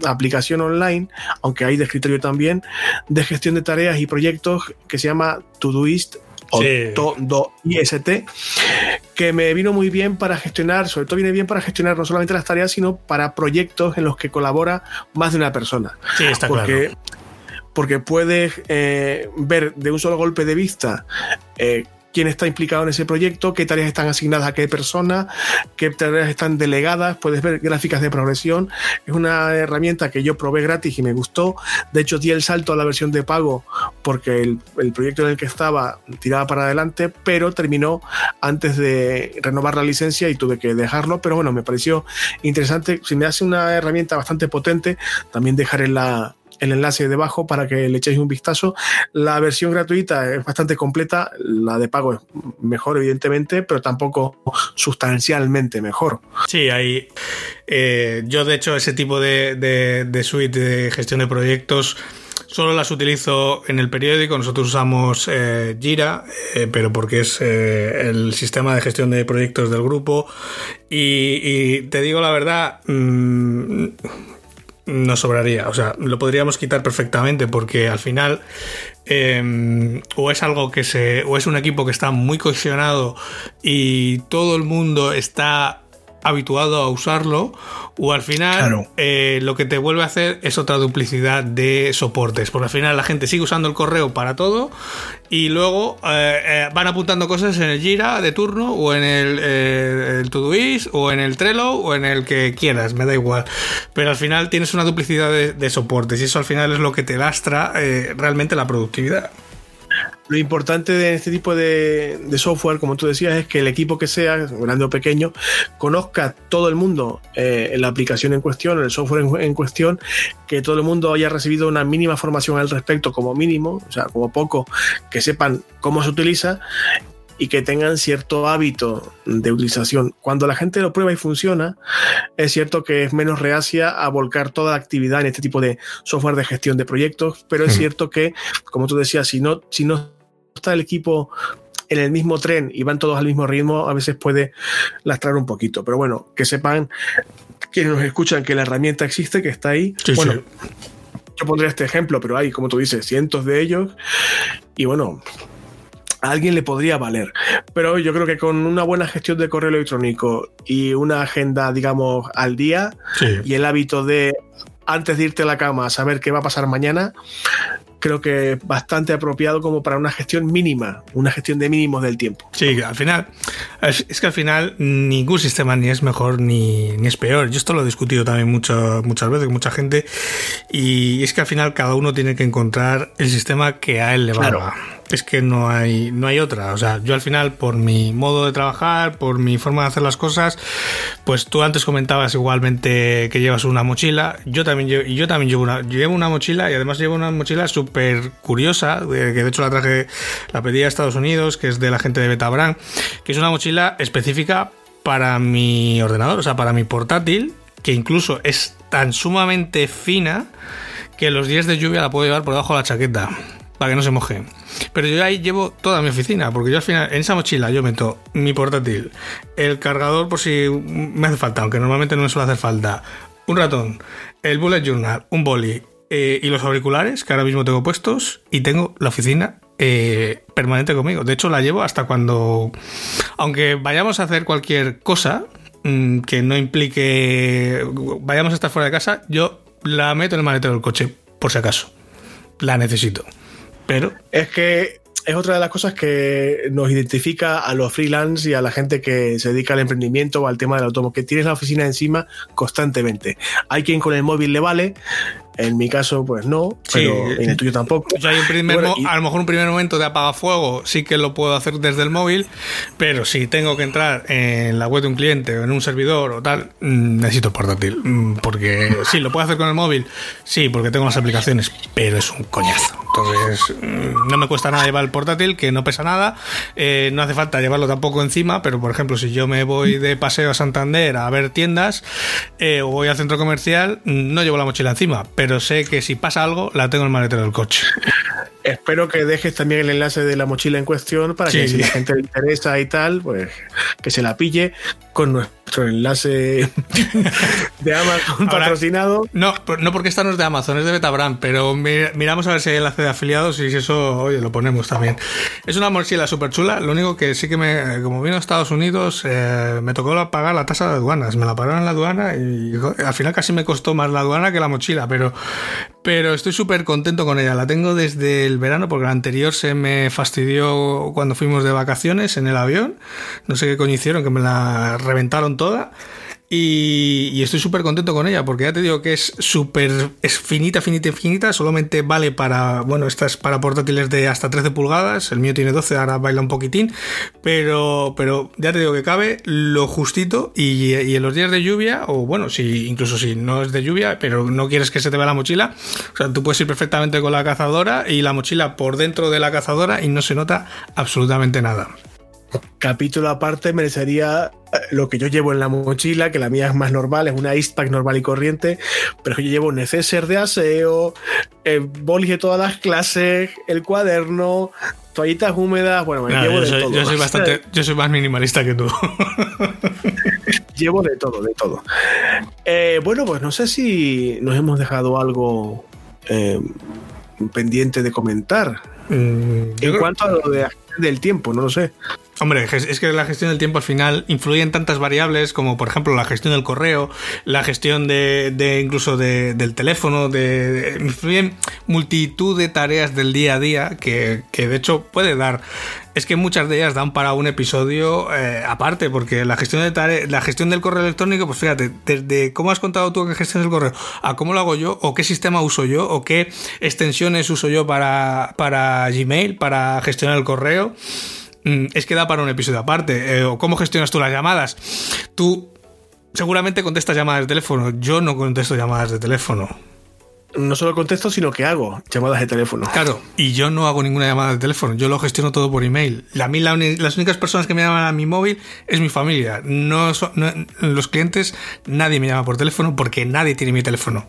aplicación online, aunque hay de escritorio también, de gestión de tareas y proyectos que se llama Todoist o Sí. Todoist, que me vino muy bien para gestionar, sobre todo viene bien para gestionar no solamente las tareas, sino para proyectos en los que colabora más de una persona. Sí, está porque, claro. porque puedes eh, ver de un solo golpe de vista eh, quién está implicado en ese proyecto, qué tareas están asignadas a qué persona, qué tareas están delegadas, puedes ver gráficas de progresión. Es una herramienta que yo probé gratis y me gustó. De hecho, di el salto a la versión de pago porque el, proyecto en el que estaba tiraba para adelante, pero terminó antes de renovar la licencia y tuve que dejarlo. Pero bueno, me pareció interesante. Si me hace una herramienta bastante potente, también dejaré la, el enlace debajo para que le echéis un vistazo. La versión gratuita es bastante completa, la de pago es mejor, evidentemente, pero tampoco sustancialmente mejor. Sí, hay. Eh, yo, de hecho, ese tipo de, de suite de gestión de proyectos Solo las utilizo en el periódico. Nosotros usamos eh, Jira, eh, pero porque es eh, el sistema de gestión de proyectos del grupo. Y, te digo la verdad, mm, no sobraría. O sea, lo podríamos quitar perfectamente porque al final em, o es algo que se. o es un equipo que está muy cohesionado y todo el mundo está habituado a usarlo o al final eh, lo que te vuelve a hacer es otra duplicidad de soportes. Porque al final la gente sigue usando el correo para todo y luego eh, eh, van apuntando cosas en el Jira de turno o en el, el Todoist o en el Trello o en el que quieras, me da igual. Pero al final tienes una duplicidad de, de soportes y eso al final es lo que te lastra realmente la productividad lo importante de este tipo de, software, como tú decías, es que el equipo que sea, grande o pequeño, conozca todo el mundo eh, en la aplicación en cuestión, el software en, cuestión, que todo el mundo haya recibido una mínima formación al respecto, como mínimo, o sea, como poco, que sepan cómo se utiliza y que tengan cierto hábito de utilización. Cuando la gente lo prueba y funciona, es cierto que es menos reacia a volcar toda la actividad en este tipo de software de gestión de proyectos, pero es cierto que, como tú decías, si no, si no está el equipo en el mismo tren y van todos al mismo ritmo, a veces puede lastrar un poquito. Pero bueno, que sepan quienes nos escuchan que la herramienta existe, que está ahí. bueno, yo pondré este ejemplo, pero hay, como tú dices, cientos de ellos. Y bueno, a alguien le podría valer. Pero yo creo que con una buena gestión de correo electrónico y una agenda, digamos, al día y el hábito de antes de irte a la cama saber qué va a pasar mañana, creo que es bastante apropiado como para una gestión mínima, una gestión de mínimos del tiempo. Sí, al final, es, que al final ningún sistema ni es mejor ni, ni, es peor. Yo esto lo he discutido también mucho, muchas veces con mucha gente y es que al final cada uno tiene que encontrar el sistema que a él le va es que no hay, no hay otra. O sea, yo al final, por mi modo de trabajar, por mi forma de hacer las cosas, pues tú antes comentabas igualmente que llevas una mochila. Yo también llevo, yo también llevo una, llevo una mochila y además llevo una mochila súper curiosa, que de hecho la traje, la pedí a Estados Unidos, que es de la gente de Betabrand, que es una mochila específica para mi ordenador, o sea, para mi portátil, que incluso es tan sumamente fina que los días de lluvia la puedo llevar por debajo de la chaqueta para que no se moje. Pero yo ahí llevo toda mi oficina, porque yo al final en esa mochila yo meto mi portátil, el cargador por si me hace falta, aunque normalmente no me suele hacer falta, un ratón, el bullet journal, un boli eh, y los auriculares que ahora mismo tengo puestos y tengo la oficina eh, permanente conmigo. De hecho la llevo hasta cuando, aunque vayamos a hacer cualquier cosa mm, que no implique vayamos a estar fuera de casa, yo la meto en el maletero del coche por si acaso. La necesito. Pero. Es que es otra de las cosas que nos identifica a los freelance y a la gente que se dedica al emprendimiento o al tema del automóvil, que tienes la oficina encima constantemente. Hay quien con el móvil le vale, en mi caso, pues no, pero en el tuyo tampoco. A lo mejor un primer momento de apagafuego sí que lo puedo hacer desde el móvil, pero si tengo que entrar en la web de un cliente o en un servidor o tal, mm, necesito portátil. Mm, porque sí, lo puedo hacer con el móvil, sí, porque tengo las aplicaciones, pero es un coñazo. Entonces, mm, no me cuesta nada llevar el portátil, que no pesa nada. Eh, no hace falta llevarlo tampoco encima, pero por ejemplo, si yo me voy de paseo a Santander a ver tiendas eh, o voy al centro comercial, no llevo la mochila encima, pero pero sé que si pasa algo, la tengo en el maletero del coche. Espero que dejes también el enlace de la mochila en cuestión para que si la gente le interesa y tal, pues que se la pille con nuestro enlace de Amazon patrocinado. No, no porque esta no es de Amazon, es de Betabrand, pero miramos a ver si hay enlace de afiliados y si eso, oye, lo ponemos también. Es una mochila súper chula, lo único que sí que me, como vino a Estados Unidos, eh, me tocó pagar la tasa de aduanas, me la pagaron en la aduana y al final casi me costó más la aduana que la mochila, pero, pero estoy súper contento con ella, la tengo desde el verano porque la anterior se me fastidió cuando fuimos de vacaciones en el avión, no sé qué coño hicieron, que me la reventaron toda. Y, estoy súper contento con ella porque ya te digo que es súper es finita, finita, finita, solamente vale para, bueno, esta es para portátiles de hasta 13 pulgadas, el mío tiene 12, ahora baila un poquitín, pero, pero ya te digo que cabe lo justito y, en los días de lluvia, o bueno, si incluso si no es de lluvia, pero no quieres que se te vea la mochila, o sea, tú puedes ir perfectamente con la cazadora y la mochila por dentro de la cazadora y no se nota absolutamente nada capítulo aparte merecería eh, lo que yo llevo en la mochila, que la mía es más normal, es una Eastpack normal y corriente, pero yo llevo neceser de aseo, eh, bolis de todas las clases, el cuaderno, toallitas húmedas, bueno, me llevo yo de soy, todo. Yo soy, bastante, yo soy más minimalista que tú. llevo de todo, de todo. Eh, bueno, pues no sé si nos hemos dejado algo pendiente de comentar. Mm, en cuanto a lo de del tiempo, no lo sé. Hombre, es que la gestión del tiempo al final influye en tantas variables como por ejemplo la gestión del correo, la gestión de, incluso del teléfono, de, influyen multitud de tareas del día a día que, de hecho puede dar. Es que muchas de ellas dan para un episodio eh, aparte, porque la gestión de la gestión del correo electrónico, pues fíjate, desde cómo has contado tú que gestionas el correo, a cómo lo hago yo, o qué sistema uso yo, o qué extensiones uso yo para, para Gmail, para gestionar el correo. Mm, es que da para un episodio aparte. Eh, cómo gestionas tú las llamadas. Tú seguramente contestas llamadas de teléfono. Yo no contesto llamadas de teléfono. No solo contesto, sino que hago llamadas de teléfono. Claro, y yo no hago ninguna llamada de teléfono, yo lo gestiono todo por email. A mí las únicas personas que me llaman a mi móvil es mi familia. No, los clientes, nadie me llama por teléfono porque nadie tiene mi teléfono.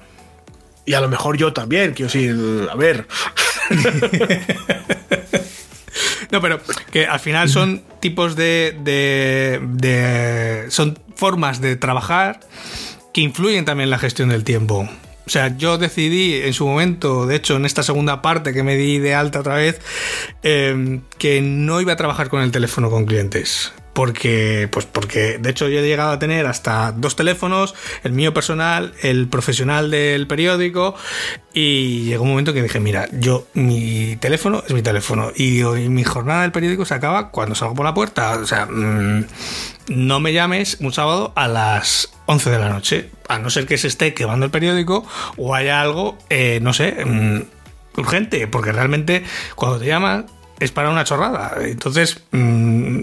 Y a lo mejor yo también, quiero decir, a ver. No, pero que al final son tipos de, de, Son formas de trabajar que influyen también en la gestión del tiempo. O sea, yo decidí en su momento, de hecho en esta segunda parte que me di de alta otra vez, eh, que no iba a trabajar con el teléfono con clientes porque pues porque de hecho yo he llegado a tener hasta dos teléfonos el mío personal el profesional del periódico y llegó un momento que dije mira yo mi teléfono es mi teléfono y, mi jornada del periódico se acaba cuando salgo por la puerta o sea mm, no me llames un sábado a las 11 de la noche a no ser que se esté quemando el periódico o haya algo eh, no sé mm, urgente porque realmente cuando te llaman es para una chorrada entonces mm,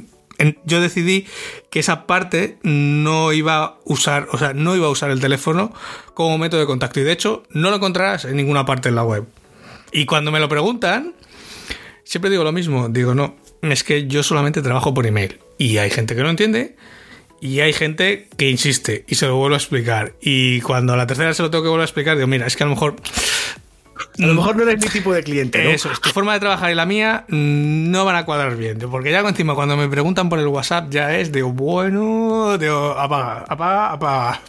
yo decidí que esa parte no iba a usar, o sea, no iba a usar el teléfono como método de contacto. Y de hecho, no lo encontrarás en ninguna parte en la web. Y cuando me lo preguntan, siempre digo lo mismo. Digo, no, es que yo solamente trabajo por email. Y hay gente que no entiende. Y hay gente que insiste y se lo vuelvo a explicar. Y cuando a la tercera se lo tengo que volver a explicar, digo, mira, es que a lo mejor a lo mejor no eres mi tipo de cliente. ¿no? Eso, tu forma de trabajar y la mía mm, no van a cuadrar bien. Porque ya encima cuando me preguntan por el WhatsApp ya es de bueno, de apaga, apaga, apaga.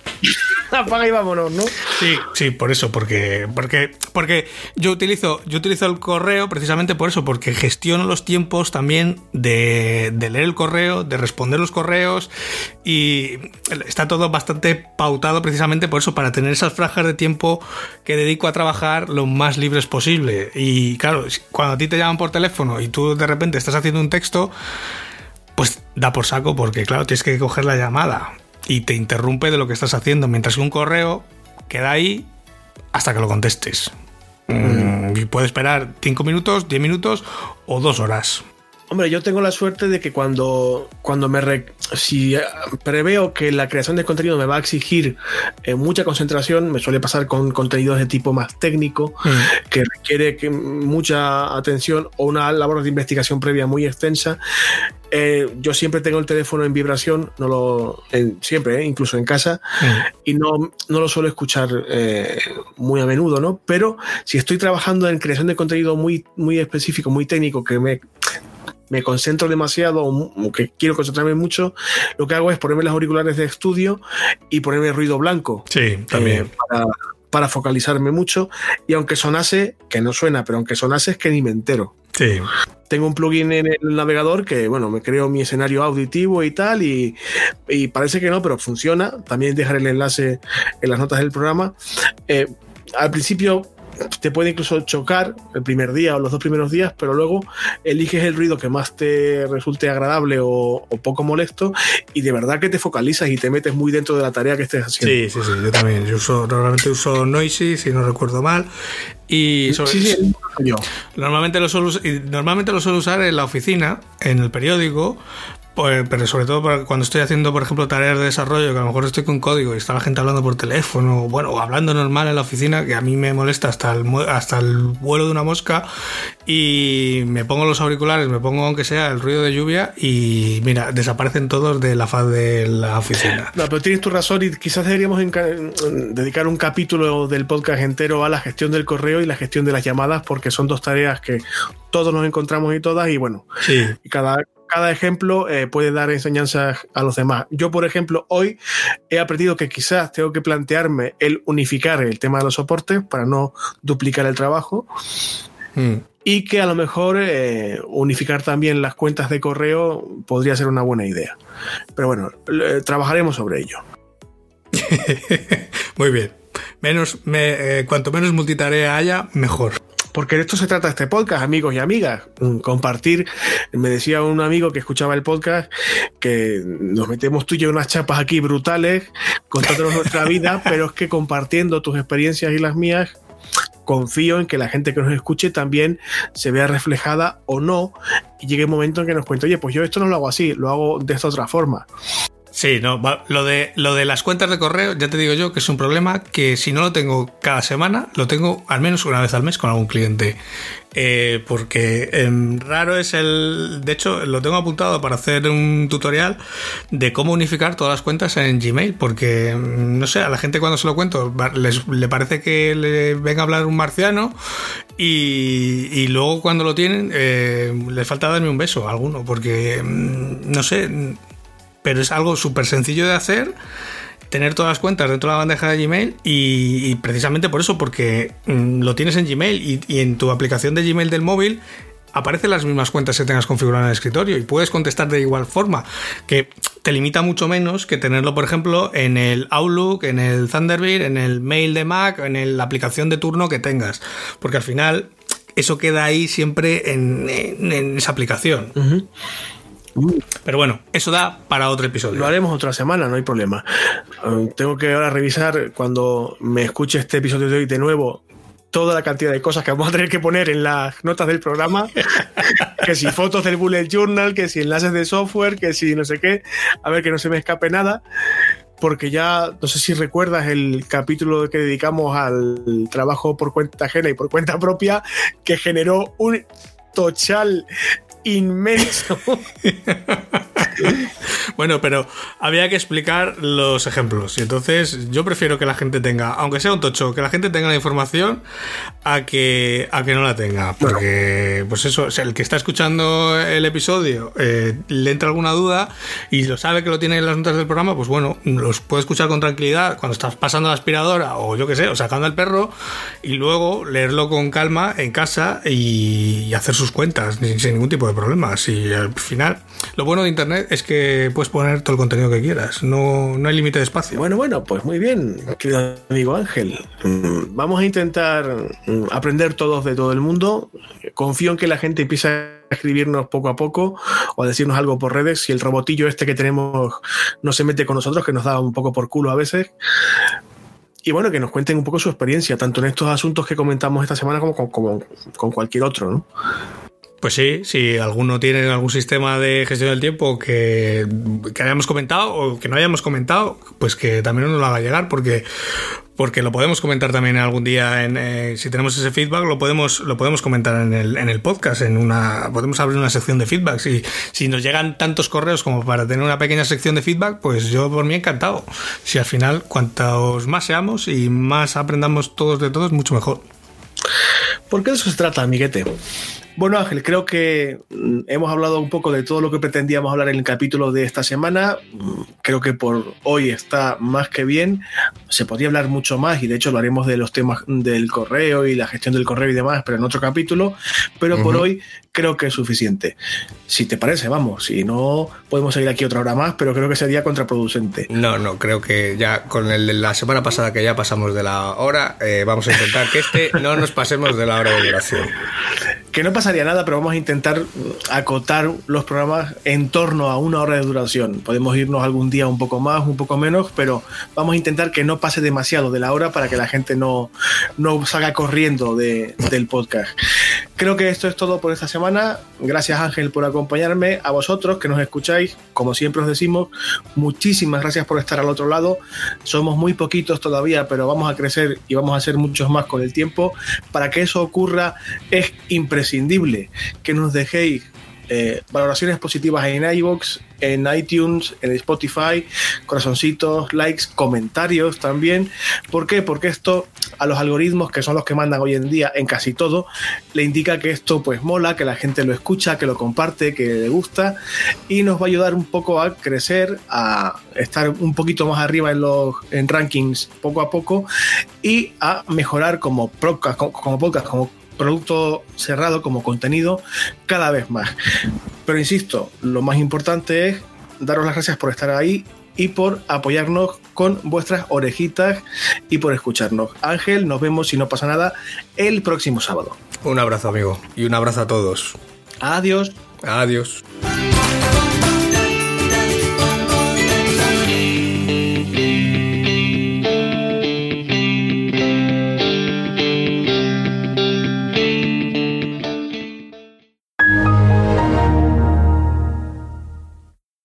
Apaga y vámonos, ¿no? Sí, sí, por eso, porque, porque, porque yo utilizo, yo utilizo el correo precisamente por eso, porque gestiono los tiempos también de, de leer el correo, de responder los correos, y está todo bastante pautado precisamente por eso, para tener esas franjas de tiempo que dedico a trabajar lo más libres posible. Y claro, cuando a ti te llaman por teléfono y tú de repente estás haciendo un texto, pues da por saco, porque claro, tienes que coger la llamada y te interrumpe de lo que estás haciendo, mientras que un correo queda ahí hasta que lo contestes. Mm, y puede esperar 5 minutos, 10 minutos o 2 horas. Hombre, yo tengo la suerte de que cuando, cuando me si eh, preveo que la creación de contenido me va a exigir eh, mucha concentración, me suele pasar con contenidos de tipo más técnico, mm. que requiere que mucha atención o una labor de investigación previa muy extensa. Eh, yo siempre tengo el teléfono en vibración, no lo siempre, incluso en casa, mm. y no, no, lo suelo escuchar muy a menudo, ¿no? Pero si estoy trabajando en creación de contenido muy, muy específico, muy técnico, que me me concentro demasiado o que quiero concentrarme mucho, lo que hago es ponerme los auriculares de estudio y ponerme ruido blanco. Sí, eh, también. para, focalizarme mucho. Y aunque sonase, que no suena, pero aunque sonase es que ni me entero. Sí. Tengo un plugin en el navegador que, bueno, me creo mi escenario auditivo y tal, y, parece que no, pero funciona. También dejaré el enlace en las notas del programa. Eh, al principio te puede incluso chocar el primer día o los dos primeros días, pero luego eliges el ruido que más te resulte agradable o, o poco molesto y de verdad que te focalizas y te metes muy dentro de la tarea que estés haciendo. Sí, sí, sí, yo también. Yo uso, normalmente uso Noisy, si no recuerdo mal. Y sobre- Sí, sí, yo. Normalmente lo, suelo, normalmente lo suelo usar en la oficina, en el periódico, pero sobre todo cuando estoy haciendo, por ejemplo, tareas de desarrollo, que a lo mejor estoy con código y está la gente hablando por teléfono, bueno, o hablando normal en la oficina, que a mí me molesta hasta el, hasta el vuelo de una mosca, y me pongo los auriculares, me pongo aunque sea el ruido de lluvia, y mira, desaparecen todos de la faz de la oficina. No, pero tienes tu razón y quizás deberíamos dedicar un capítulo del podcast entero a la gestión del correo y la gestión de las llamadas, porque son dos tareas que todos nos encontramos y todas, y bueno, Sí. y cada, cada ejemplo eh, puede dar enseñanzas a los demás. Yo, por ejemplo, hoy he aprendido que quizás tengo que plantearme el unificar el tema de los soportes para no duplicar el trabajo Mm. y que a lo mejor eh, unificar también las cuentas de correo podría ser una buena idea. Pero bueno, eh, trabajaremos sobre ello. Muy bien. Menos, me- eh, cuanto menos multitarea haya, mejor. Porque de esto se trata este podcast, amigos y amigas. Mm, Compartir. Me decía un amigo que escuchaba el podcast que nos metemos tú y yo unas chapas aquí brutales, contándonos nuestra vida, pero es que compartiendo tus experiencias y las mías, confío en que la gente que nos escuche también se vea reflejada o no y llegue un momento en que nos cuente, oye, pues yo esto no lo hago así, lo hago de esta otra forma. Sí, no, lo de, lo de las cuentas de correo, ya te digo yo que es un problema que si no lo tengo cada semana, lo tengo al menos una vez al mes con algún cliente. Eh, porque em, raro es el. De hecho, lo tengo apuntado para hacer un tutorial de cómo unificar todas las cuentas en Gmail. Porque, mm, no sé, a la gente cuando se lo cuento les, le parece que le venga a hablar un marciano y, y luego cuando lo tienen eh, les falta darme un beso a alguno. Porque, mm, no sé pero es algo súper sencillo de hacer. Tener todas las cuentas dentro de la bandeja de Gmail y, y precisamente por eso, porque mm, lo tienes en Gmail y, en tu aplicación de Gmail del móvil aparecen las mismas cuentas que tengas configuradas en el escritorio y puedes contestar de igual forma, que te limita mucho menos que tenerlo, por ejemplo, en el Outlook, en el Thunderbird, en el mail de Mac, en el- la aplicación de turno que tengas, porque al final eso queda ahí siempre en esa aplicación. Pero bueno, eso da para otro episodio. Lo haremos otra semana, no hay problema. Eh, tengo que ahora revisar cuando me escuche este episodio de hoy de nuevo toda la cantidad de cosas que vamos a tener que poner en las notas del programa. que si fotos del bullet journal, que si enlaces de software, que si no sé qué. A ver que no se me escape nada. Porque ya, no sé si recuerdas el capítulo que dedicamos al trabajo por cuenta ajena y por cuenta propia, que generó un total inmenso. Bueno, pero había que explicar los ejemplos. Y entonces yo prefiero que la gente tenga, aunque sea un tocho, que la gente tenga la información a que, a que no la tenga. Porque, pues eso, o el que está escuchando el episodio eh, le entra alguna duda y lo sabe que lo tiene en las notas del programa, pues bueno, los puede escuchar con tranquilidad cuando estás pasando la aspiradora o yo qué sé, o sacando al perro y luego leerlo con calma en casa y, hacer sus cuentas sin, sin ningún tipo de problemas. Y al final, lo bueno de internet es que puedes poner todo el contenido que quieras, no, no hay límite de espacio. Bueno, bueno, pues muy bien, querido amigo Ángel. Mm, Vamos a intentar mm, aprender todos de todo el mundo. Confío en que la gente empiece a escribirnos poco a poco o a decirnos algo por redes. Si el robotillo este que tenemos no se mete con nosotros, que nos da un poco por culo a veces. Y bueno, que nos cuenten un poco su experiencia, tanto en estos asuntos que comentamos esta semana como con, cualquier otro, ¿no? Pues sí, si alguno tiene algún sistema de gestión del tiempo que, hayamos comentado o que no hayamos comentado, pues que también nos lo haga llegar, porque, porque lo podemos comentar también algún día. En, eh, si tenemos ese feedback, lo podemos, lo podemos comentar en el, en el podcast. En una, podemos abrir una sección de feedback. Si, si nos llegan tantos correos como para tener una pequeña sección de feedback, pues yo por mí encantado. Si al final, cuantos más seamos y más aprendamos todos de todos, mucho mejor. Porque de eso se trata, amiguete. Bueno, Ángel, creo que mm, hemos hablado un poco de todo lo que pretendíamos hablar en el capítulo de esta semana. Mm, creo que por hoy está más que bien. Se podría hablar mucho más y de hecho lo haremos de los temas del correo y la gestión del correo y demás, pero en otro capítulo. Pero por hoy creo que es suficiente. Si te parece, vamos. Si no, podemos seguir aquí otra hora más, pero creo que sería contraproducente. No, no, creo que ya con el de la semana pasada que ya pasamos de la hora, eh, vamos a intentar que este no nos pasemos de la hora de duración. Que no pasaría nada, pero vamos a intentar acotar los programas en torno a una hora de duración. Podemos irnos algún día un poco más, un poco menos, pero vamos a intentar que no pase demasiado de la hora para que la gente no, no salga corriendo de, del podcast. Creo que esto es todo por esta semana. Gracias Ángel por acompañarme. A vosotros que nos escucháis, como siempre os decimos, muchísimas gracias por estar al otro lado. Somos muy poquitos todavía, pero vamos a crecer y vamos a ser muchos más con el tiempo. Para que eso ocurra es imprescindible que nos dejéis eh, valoraciones positivas en iVoox, en iTunes, en Spotify, corazoncitos, likes, comentarios también. ¿Por qué? Porque esto a los algoritmos, que son los que mandan hoy en día en casi todo, le indica que esto pues mola, que la gente lo escucha, que lo comparte, que le gusta y nos va a ayudar un poco a crecer, a estar un poquito más arriba en los en rankings poco a poco y a mejorar como podcast, como, podcast, como producto cerrado como contenido cada vez más. Pero insisto, lo más importante es daros las gracias por estar ahí y por apoyarnos con vuestras orejitas y por escucharnos. Ángel, nos vemos si no pasa nada el próximo sábado. Un abrazo amigo y un abrazo a todos. Adiós. Adiós.